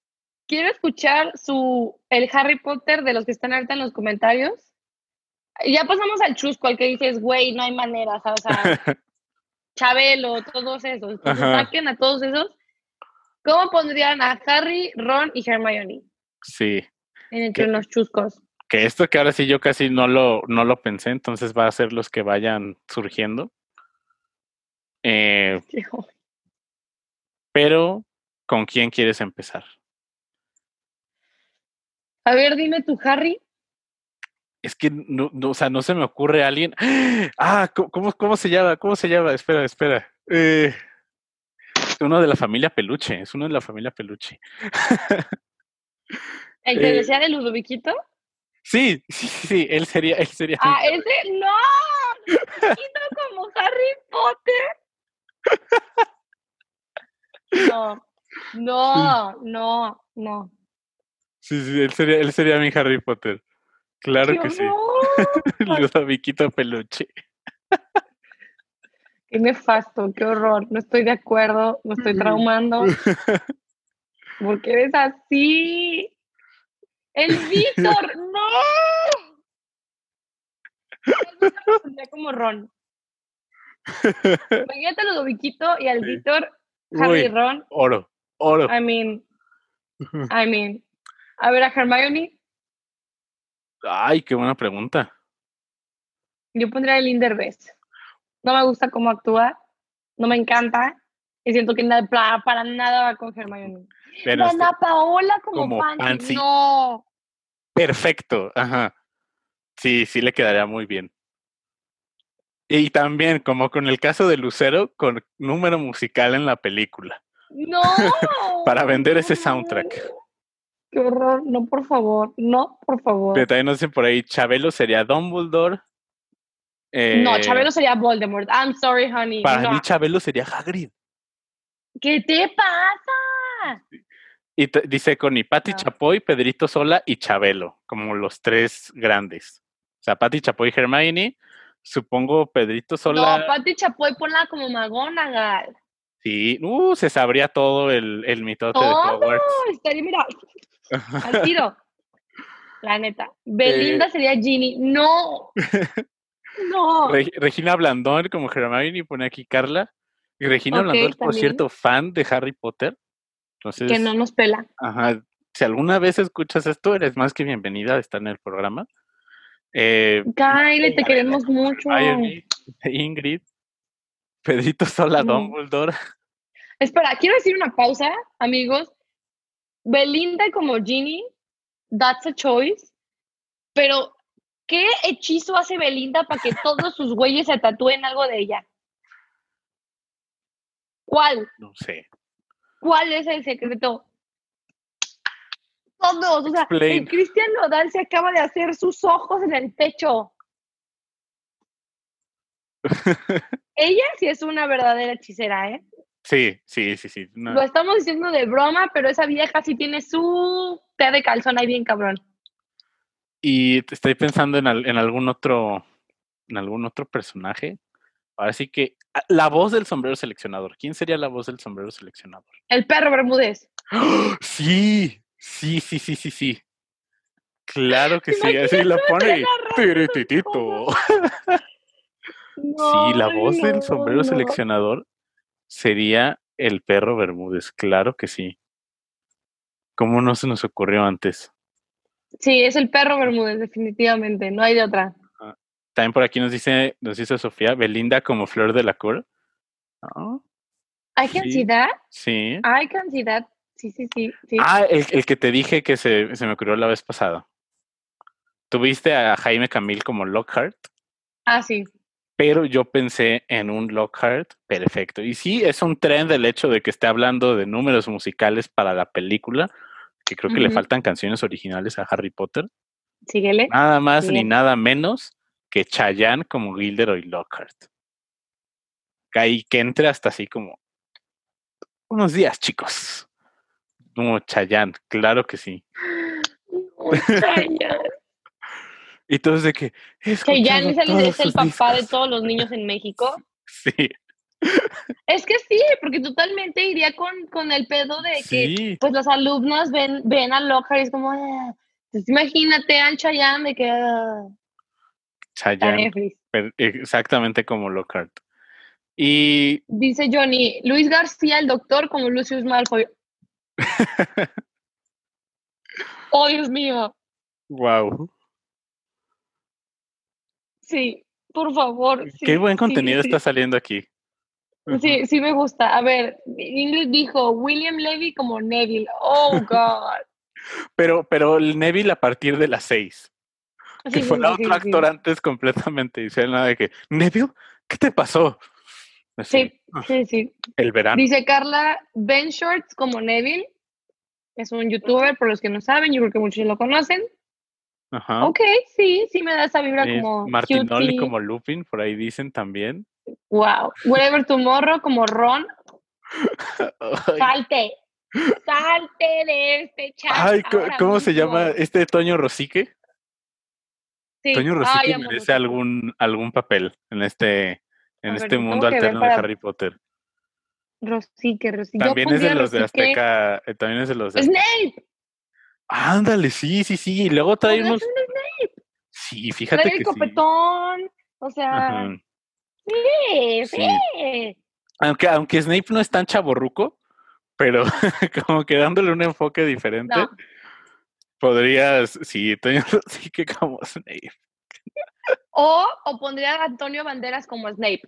Quiero escuchar su el Harry Potter de los que están ahorita en los comentarios. Ya pasamos al chusco, al que dices, güey, no hay manera, O sea, Chabelo, todos esos. saquen a todos esos. ¿Cómo pondrían a Harry, Ron y Hermione? Sí. Entre los chuscos. Que esto que ahora sí yo casi no lo, no lo pensé, entonces va a ser los que vayan surgiendo. Eh, pero, ¿con quién quieres empezar? A ver, dime tu Harry. Es que no, o sea, no se me ocurre alguien. Ah, ¿cómo, cómo se llama? ¿Cómo se llama? Espera, espera. Eh, uno de la familia Peluche, es uno de la familia Peluche. ¿El que eh, decía de Ludoviquito? Sí, sí, sí, él sería, él sería. Ah, ese, no, Ludoviquito como Harry Potter. No, no, no, no. Sí, sí, él sería, él sería mi Harry Potter. Claro que sí. Ludoviquito peluche. Qué nefasto, qué horror. No estoy de acuerdo, me estoy traumando. ¿Por qué eres así? ¡El Víctor! ¡No! Sería como Ron. Imagínate a Ludoviquito y al Víctor Harry Ron. Oro, oro. I mean, I mean. A ver, a Hermione. Ay, qué buena pregunta. Yo pondría el Inderbest. No me gusta cómo actúa, no me encanta, y siento que nada, para, nada va con Hermione. Pero Ana Paola como, como no. Perfecto, ajá. Sí, sí le quedaría muy bien. Y también, como con el caso de Lucero, con número musical en la película. No. Para vender ese soundtrack. Qué horror. No, por favor. No, por favor. Pero también no sé por ahí, Chabelo sería Dumbledore. Eh, no, Chabelo sería Voldemort. I'm sorry, honey. Para mí, Chabelo sería Hagrid. ¿Qué te pasa? Y dice con Pati Chapoy, Pedrito Sola y Chabelo, como los tres grandes. O sea, Pati Chapoy y Hermione, Supongo Pedrito Sola. No, Pati Chapoy ponla como McGonagall. Sí, uh, se sabría todo el, el mitote de Hogwarts. Estaría, mira, al tiro. la neta. Belinda sería Ginny. No. no. Regina Blandón como Hermione pone aquí Carla. Y Regina Blandón, por cierto, fan de Harry Potter. Entonces, que no nos pela. Ajá. Si alguna vez escuchas esto, eres más que bienvenida a estar en el programa. Eh, Kyle, te queremos mucho. Ingrid, Pedrito Sola, Dumbledore. Espera, quiero decir una pausa, amigos. Belinda como Ginny, that's a choice. Pero, ¿qué hechizo hace Belinda para que todos sus güeyes se tatúen algo de ella? ¿Cuál? No sé. ¿Cuál es el secreto? Todos, o sea, el Cristian Nodal se acaba de hacer sus ojos en el pecho. Ella sí es una verdadera hechicera, ¿eh? Sí, sí, sí, sí. Lo estamos diciendo de broma, pero esa vieja sí tiene su té de calzón ahí bien cabrón. Y estoy pensando en, en algún otro, en algún otro personaje. Ahora sí que ah, la voz del sombrero seleccionador. ¿Quién sería la voz del sombrero seleccionador? El perro Bermúdez. Sí, sí, sí, sí, sí, sí. Claro que sí, así lo pone. Tirititito. sí, la voz del sombrero seleccionador sería el perro Bermúdez, claro que sí. ¿Cómo no se nos ocurrió antes? Sí, es el perro Bermúdez, definitivamente, no hay de otra. También por aquí nos dice, nos dice Sofía, Belinda como Flor de la Cor. ¿Hay que sí. Sí. Hay cantidad. Sí, sí, sí, sí. Ah, el, el, que te dije que se, se me ocurrió la vez pasada. ¿Tuviste a Jaime Camil como Lockhart? Ah, sí pero yo pensé en un Lockhart perfecto. Y sí, es un tren del hecho de que esté hablando de números musicales para la película, que creo que le faltan canciones originales a Harry Potter. Síguele. Nada más ni nada menos que Chayanne como Gilderoy Lockhart. Y que entre hasta así como, unos días, chicos. Como Chayanne, claro que sí. Y todos de que... Que ya es el, papá de todos los niños en México. Sí. Es que sí, porque totalmente iría con, con el pedo de que pues los alumnos ven, ven a Lockhart y es como, ah, pues, imagínate al Chayanne de que... Chayanne, exactamente como Lockhart. Y... Dice Johnny, Luis García, el doctor, como Lucius Malfoy. oh, Dios mío. Wow. Sí, por favor. Qué buen contenido está saliendo aquí. Sí, sí me gusta. A ver, Ingrid dijo William Levy como Neville. Oh, God. pero, pero el Neville a partir de las seis. que fue otro actor antes completamente. Dice nada de que, Neville, ¿qué te pasó? sí, ah, sí, sí. El verano. Dice Carla Ben Shorts como Neville. Es un youtuber, por los que no saben, yo creo que muchos lo conocen. Ajá. Ok, sí, sí me da esa vibra como. Martinoli como Lupin, por ahí dicen también. Wow. Whatever Tomorrow como Ron. Salte. Salte de este chat. Ay, ¿cómo se llama este Toño Rosique? Sí. Toño Rosique merece algún, algún papel en este, en este mundo alterno de Harry Potter. Rosique, Rosique. También es de los de Azteca. Eh, también es de los de Snape. Ándale, sí, sí, sí. Y luego traemos. Sí, fíjate Trae el copetón. O sea. Sí, sí, Aunque, aunque Snape no es tan chaborruco, pero como que dándole un enfoque diferente, podrías. Sí, sí que como Snape. O, o pondría a Antonio Banderas como Snape.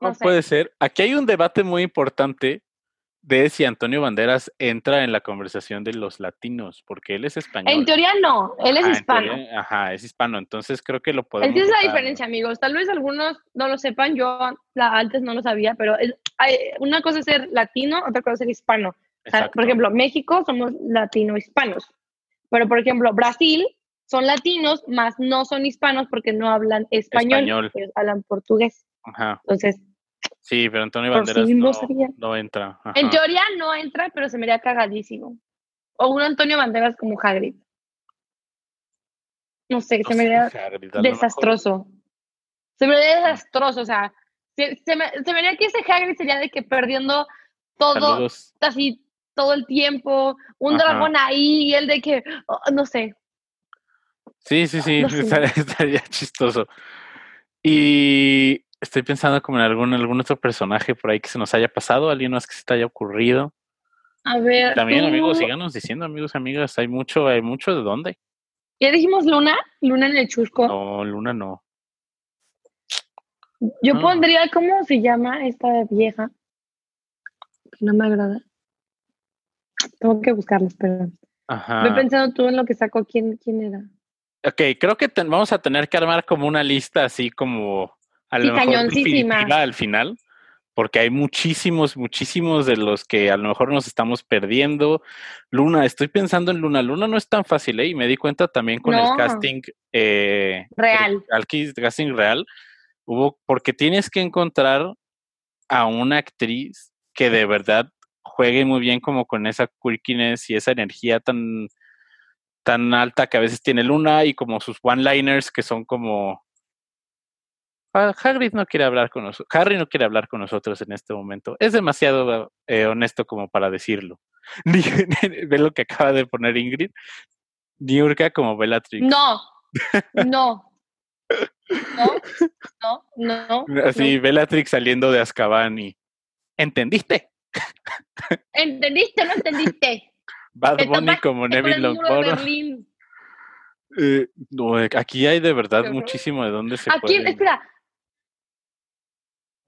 No, puede ser. Aquí hay un debate muy importante de si Antonio Banderas entra en la conversación de los latinos, porque él es español. En teoría no, él es hispano. ajá, es hispano, entonces creo que lo podemos... Esa es la diferencia, amigos. Tal vez algunos no lo sepan, yo la, antes no lo sabía, pero hay, una cosa es ser latino, otra cosa es ser hispano. por ejemplo, México somos latino-hispanos, pero por ejemplo, Brasil son latinos, más no son hispanos porque no hablan español, español. hablan portugués. Ajá. Entonces, Sí, pero Antonio Banderas no, entra. En teoría no entra, pero se me haría cagadísimo. O un Antonio Banderas como Hagrid. No sé, se me haría desastroso. Se me haría desastroso, o sea, se, me, se me haría que ese Hagrid sería de que perdiendo todo, así todo el tiempo, un dragón ahí y el de que, oh, no sé. Sí, sí, sí, estaría, chistoso. Y estoy pensando como en algún, algún otro personaje por ahí que se nos haya pasado, alguien más que se te haya ocurrido. A ver. También, amigos, síganos diciendo, amigos, amigas, hay mucho, hay mucho de dónde. ¿Ya dijimos Luna? ¿Luna en el chusco? No, Luna no. Yo pondría, ¿cómo se llama esta vieja? no me agrada. Tengo que buscarlas, pero. Ajá. Me he pensado tú en lo que sacó quién, quién era. Ok, creo que vamos a tener que armar como una lista así como a lo mejor al final, porque hay muchísimos, muchísimos de los que a lo mejor nos estamos perdiendo. Luna, estoy pensando en Luna. Luna no es tan fácil, ¿eh? Y me di cuenta también con el casting eh, real. Al casting real, hubo, porque tienes que encontrar a una actriz que de verdad juegue muy bien como con esa quirkiness y esa energía tan, tan alta que a veces tiene Luna y como sus one-liners que son como... Ah, Hagrid no quiere hablar con nosotros. Harry no quiere hablar con nosotros en este momento. Es demasiado eh, honesto como para decirlo. Ve lo que acaba de poner Ingrid. Niurka como Bellatrix. No, no. No, no, no. Así, Bellatrix saliendo de Azkaban y ¿Entendiste? ¿Entendiste o no entendiste? Bad Bunny como Neville Longbottom. Eh, no, aquí hay de verdad muchísimo de dónde se aquí, Espera.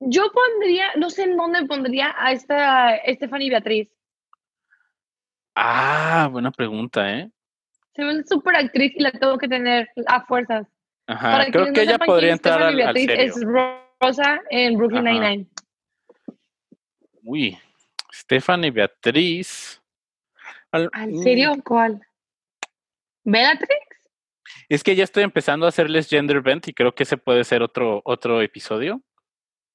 Yo pondría, no sé en dónde pondría a esta Stephanie Beatriz. Ah, buena pregunta, ¿eh? Se ve súper actriz y la tengo que tener a fuerzas. Ajá, creo que ella podría entrar al, Beatriz Es Rosa en Brooklyn Nine-Nine. Uy, Stephanie Beatriz. ¿En mm. serio? ¿Cuál? ¿Bellatrix? Es que ya estoy empezando a hacerles gender bent y creo que ese puede ser otro, otro episodio.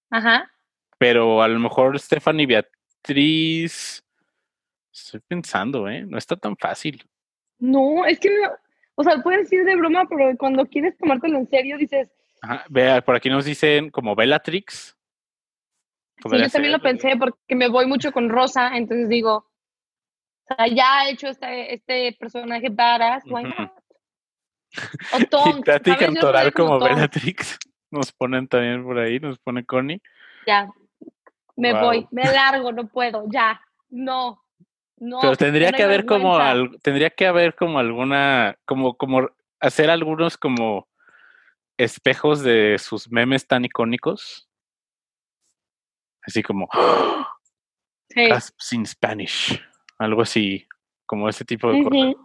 Ajá. Pero a lo mejor Stephanie Beatriz. Estoy pensando, ¿eh? No está tan fácil. No, es que O sea, puedes decir de broma, pero cuando quieres tomártelo en serio dices. Ajá. Vea, por aquí nos dicen como Bellatrix. Sí, yo también lo pensé porque me voy mucho con Rosa, entonces digo, o sea, ya he hecho este, este personaje badass, why not? O Tom. Y Cantoral como, Bellatrix. Nos ponen también por ahí, nos pone Connie. Ya, me voy, me largo, no puedo, ya, no. No, Pero tendría que haber como tendría que haber como alguna, como, como hacer algunos como espejos de sus memes tan icónicos así como sí. Spanish, algo así, como ese tipo de cosas.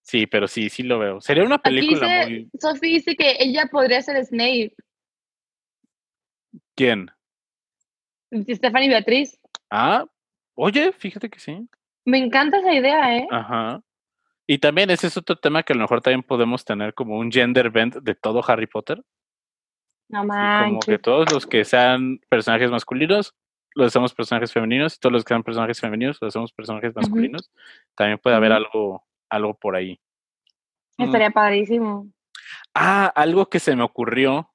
Sí, pero sí, sí lo veo. Sería una película muy. Sophie dice que ella podría ser Snape. ¿Quién? Stephanie Beatriz. Ah, oye, fíjate que sí. Me encanta esa idea, ¿eh? Ajá. Y también ese es otro tema que a lo mejor también podemos tener como un gender bend de todo Harry Potter. No manches. Como que todos los que sean personajes masculinos los hacemos personajes femeninos y todos los que sean personajes femeninos los hacemos personajes masculinos. También puede haber algo, algo por ahí. Mm. Estaría padrísimo. Ah, algo que se me ocurrió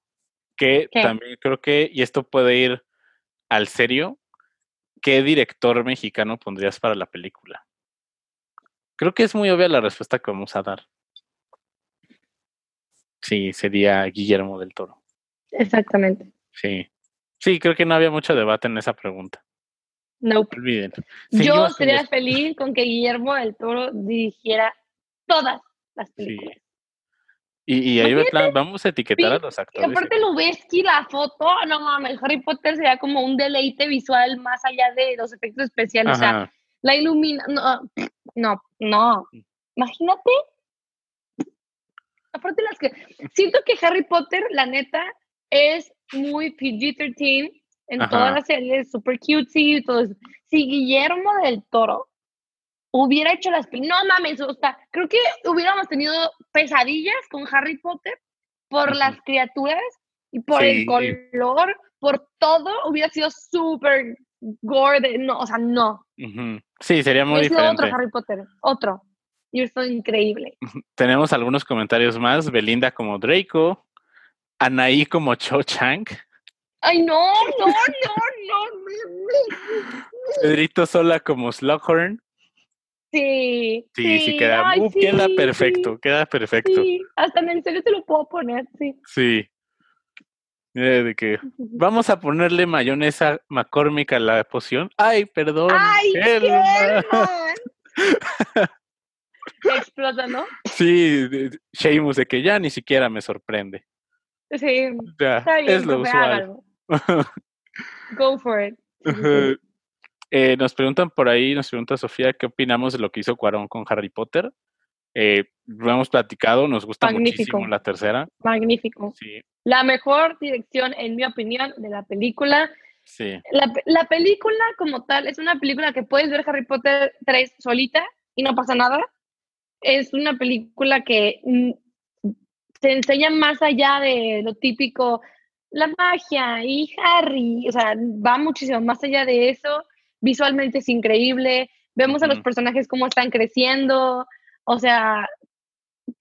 que también creo que, y esto puede ir al serio, ¿qué director mexicano pondrías para la película? Creo que es muy obvia la respuesta que vamos a dar. Sí, sería Guillermo del Toro. Exactamente. Sí. Sí, creo que no había mucho debate en esa pregunta. No. Olviden. Yo sería feliz con que Guillermo del Toro dirigiera todas las películas. Sí. Y, ahí vamos a etiquetar a los actores. Y aparte lo ves que la foto, no mames, Harry Potter sería como un deleite visual más allá de los efectos especiales. O sea, la ilumina. No, no, no. Imagínate. Aparte las que. Siento que Harry Potter, la neta, es muy PG-13 en todas las series, super cutesy y todo eso. Si Guillermo del Toro hubiera hecho las no mames, o sea, creo que hubiéramos tenido pesadillas con Harry Potter por las criaturas y por el color, por todo, hubiera sido súper gore, no, o sea, no. Sí, sería muy diferente. otro Harry Potter, otro. Y esto es increíble. Tenemos algunos comentarios más. Belinda como Draco, Anaí como Cho Chang. Ay, no, no, no, no. Pedrito Sola como Slughorn. Sí. Sí, sí, queda, queda perfecto, queda perfecto. Sí, hasta en el serio te lo puedo poner, sí. Sí. Eh, de que vamos a ponerle mayonesa McCormick a la poción. Ay, perdón. Ay, Explota, ¿no? Sí, Sheamus de que ya ni siquiera me sorprende. Sí, está bien, es lo usual. Go for it. Eh, nos preguntan por ahí, nos pregunta Sofía, ¿qué opinamos de lo que hizo Cuarón con Harry Potter? Eh, lo hemos platicado, nos gusta muchísimo la tercera. Magnífico. Sí. La mejor dirección, en mi opinión, de la película. Sí. La, la, película como tal es una película que puedes ver Harry Potter 3 solita y no pasa nada. Es una película que mm, se enseña más allá de lo típico, la magia y Harry, o sea, va muchísimo más allá de eso. Visualmente es increíble, vemos a los personajes cómo están creciendo, o sea,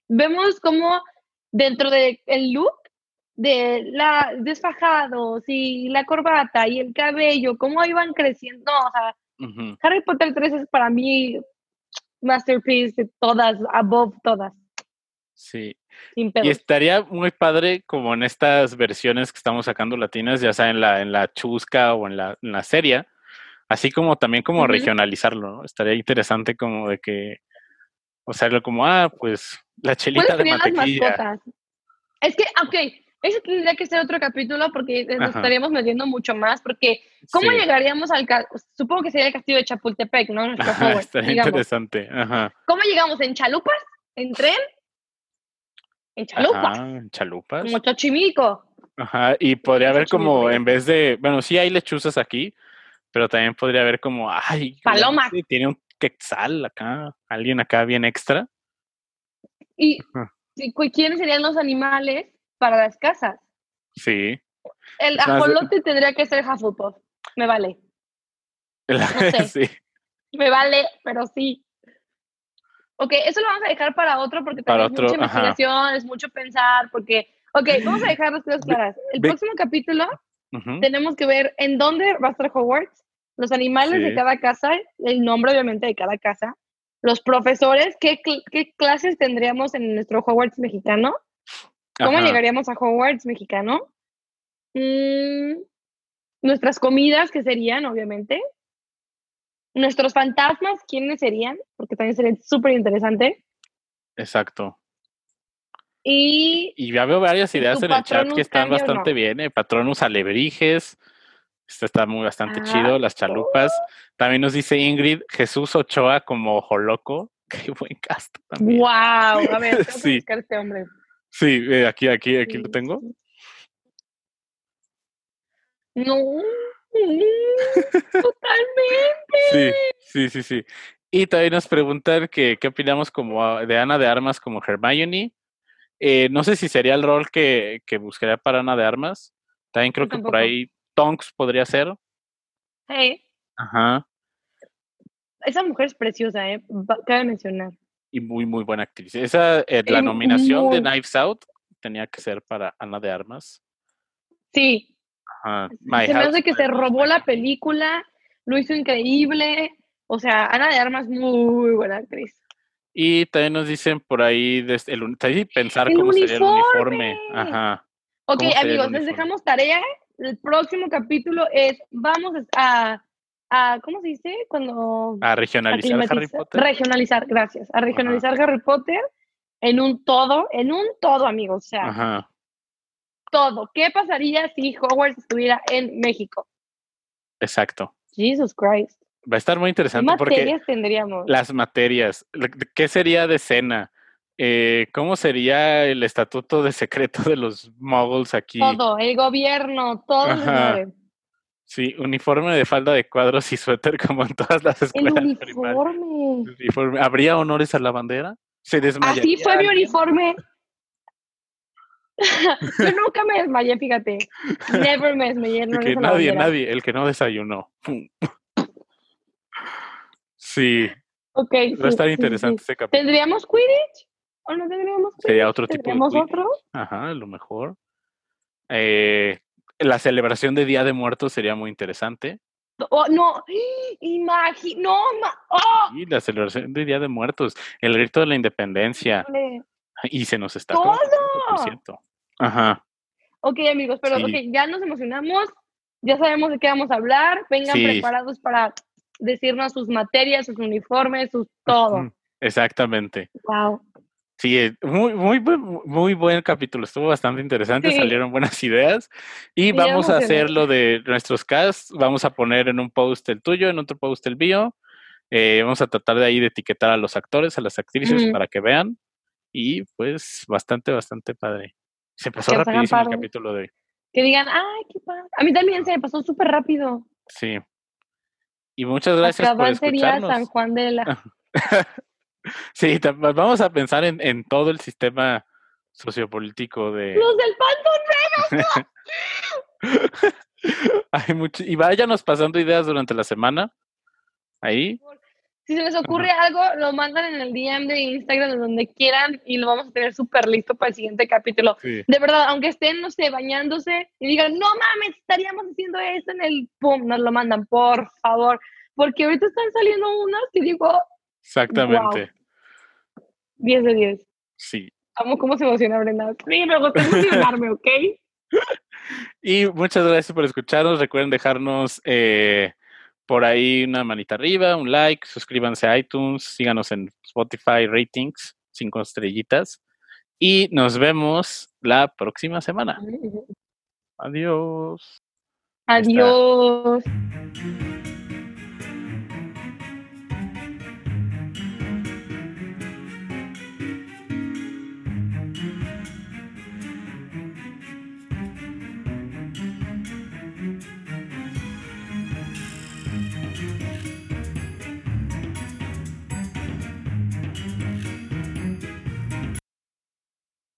vemos cómo dentro del look de la desfajados y la corbata y el cabello, cómo iban creciendo, o sea, Harry Potter 3 es para mí masterpiece de todas, above todas. Sí. y estaría muy padre como en estas versiones que estamos sacando latinas, ya sea en la, en la chusca o en la, en la serie, así como también como regionalizarlo, ¿no? Estaría interesante como de que, o sea, como, ah, pues la chelita de mantequilla. Es que, ok, eso tendría que ser otro capítulo porque nos estaríamos metiendo mucho más, porque ¿cómo llegaríamos al, supongo que sería el castillo de Chapultepec, ¿no? estaría interesante, Ajá. ¿Cómo llegamos? ¿En chalupas? ¿En tren? En chalupas. en chalupas. Como Chochimico. Ajá, y podría haber como, en vez de, bueno, sí hay lechuzas aquí, pero también podría haber como, ay, paloma. tiene un quetzal acá, alguien acá bien extra. ¿Y quiénes serían los animales para las casas? Sí. El ajolote tendría que ser Hufflepuff, me vale. sí. Me vale, pero sí. Ok, eso lo vamos a dejar para otro porque también es mucha investigación, es mucho pensar, porque, ok, vamos a dejar las cosas claras. El próximo capítulo tenemos que ver en dónde va a estar Hogwarts, los animales de cada casa, el nombre obviamente de cada casa, los profesores, qué, qué clases tendríamos en nuestro Hogwarts mexicano, cómo llegaríamos a Hogwarts mexicano, mm, nuestras comidas, que serían, obviamente, Nuestros fantasmas, ¿quiénes serían? Porque también sería súper interesante. Exacto. Y, y ya veo varias ideas en el chat que están bastante bien. ¿eh? Patronus alebrijes. Este está muy bastante chido. Ah, las chalupas. También nos dice Ingrid Jesús Ochoa como Joloco. Qué buen cast también. ¡Wow! A ver, tengo que buscar este hombre. Sí, eh, aquí, aquí, aquí lo tengo. No. Totalmente. Sí, sí, sí, sí. Y también nos preguntan que, qué opinamos como de Ana de Armas como Hermione. Eh, no sé si sería el rol que, que, buscaría para Ana de Armas. También creo que por ahí Tonks podría ser. Hey. Ajá. Esa mujer es preciosa, ¿eh? Cabe mencionar. Y muy, muy buena actriz. Esa, eh, la nominación de Knives Out tenía que ser para Ana de Armas. Sí, se me hace que se robó la película, lo hizo increíble. O sea, Ana de Armas, muy buena actriz. Y también nos dicen por ahí, desde el, pensar cómo sería el uniforme. Ajá. Ok, amigos, les dejamos tarea. El próximo capítulo es, vamos a, a ¿cómo se dice? Cuando... A regionalizar Harry Potter. Regionalizar, gracias. A regionalizar Harry Potter en un todo, en un todo, amigos. O sea, Ajá todo. ¿Qué pasaría si Hogwarts estuviera en México? Exacto. Jesus Christ. Va a estar muy interesante ¿Qué materias tendríamos? Las materias. ¿Qué sería de cena? Eh, ¿Cómo sería el estatuto de secreto de los muggles aquí? Todo, el gobierno, todo. Sí, uniforme de falda de cuadros y suéter como en todas las escuelas. El uniforme. ¿Habría honores a la bandera? Se Así fue mi uniforme. Yo nunca me desmayé, fíjate. Never me desmayé. No que nadie, nadie, el que no desayunó. Sí. Ok. Va a estar interesante ese capítulo. ¿Tendríamos Quidditch? ¿O no tendríamos Quidditch? Sería otro tipo de otro? Ajá, a lo mejor. Eh, la celebración de Día de Muertos sería muy interesante. Oh, no, imagino, no, oh. Y la celebración del Día de Muertos, el grito de la independencia. Y se nos está todo. Por cierto. Ajá. Ok, amigos, pero ya nos emocionamos, ya sabemos de qué vamos a hablar, vengan preparados para decirnos sus materias, sus uniformes, sus todo. Exactamente. Wow. Sí, eh, muy, muy, muy buen capítulo, estuvo bastante interesante, salieron buenas ideas y vamos a hacer lo de nuestros casts, vamos a poner en un post el tuyo, en otro post el bio, eh, vamos a tratar de ahí de etiquetar a los actores, a las actrices para que vean y pues bastante, bastante padre. Se pasó rapidísimo el capítulo de hoy. Que digan, ay, qué padre. A mí también se me pasó súper rápido. Sí. Y muchas gracias por escucharnos. San Juan de la... Sí, vamos a pensar en, en todo el sistema sociopolítico de... ¡Los del pan Hay mucho... Y váyanos pasando ideas durante la semana. Ahí. Si se les ocurre algo, lo mandan en el DM de Instagram, donde quieran, y lo vamos a tener súper listo para el siguiente capítulo. De verdad, aunque estén, no sé, bañándose y digan, no mames, estaríamos haciendo esto en el pum, nos lo mandan, por favor. Porque ahorita están saliendo unas que digo. Exactamente. 10 de 10. Sí. Amo cómo se emociona Brenda. Sí, me gusta emocionarme, ¿ok? Y muchas gracias por escucharnos. Recuerden dejarnos eh, por ahí una manita arriba, un like, suscríbanse a iTunes, síganos en Spotify Ratings, cinco estrellitas. Y nos vemos la próxima semana. Adiós. Adiós.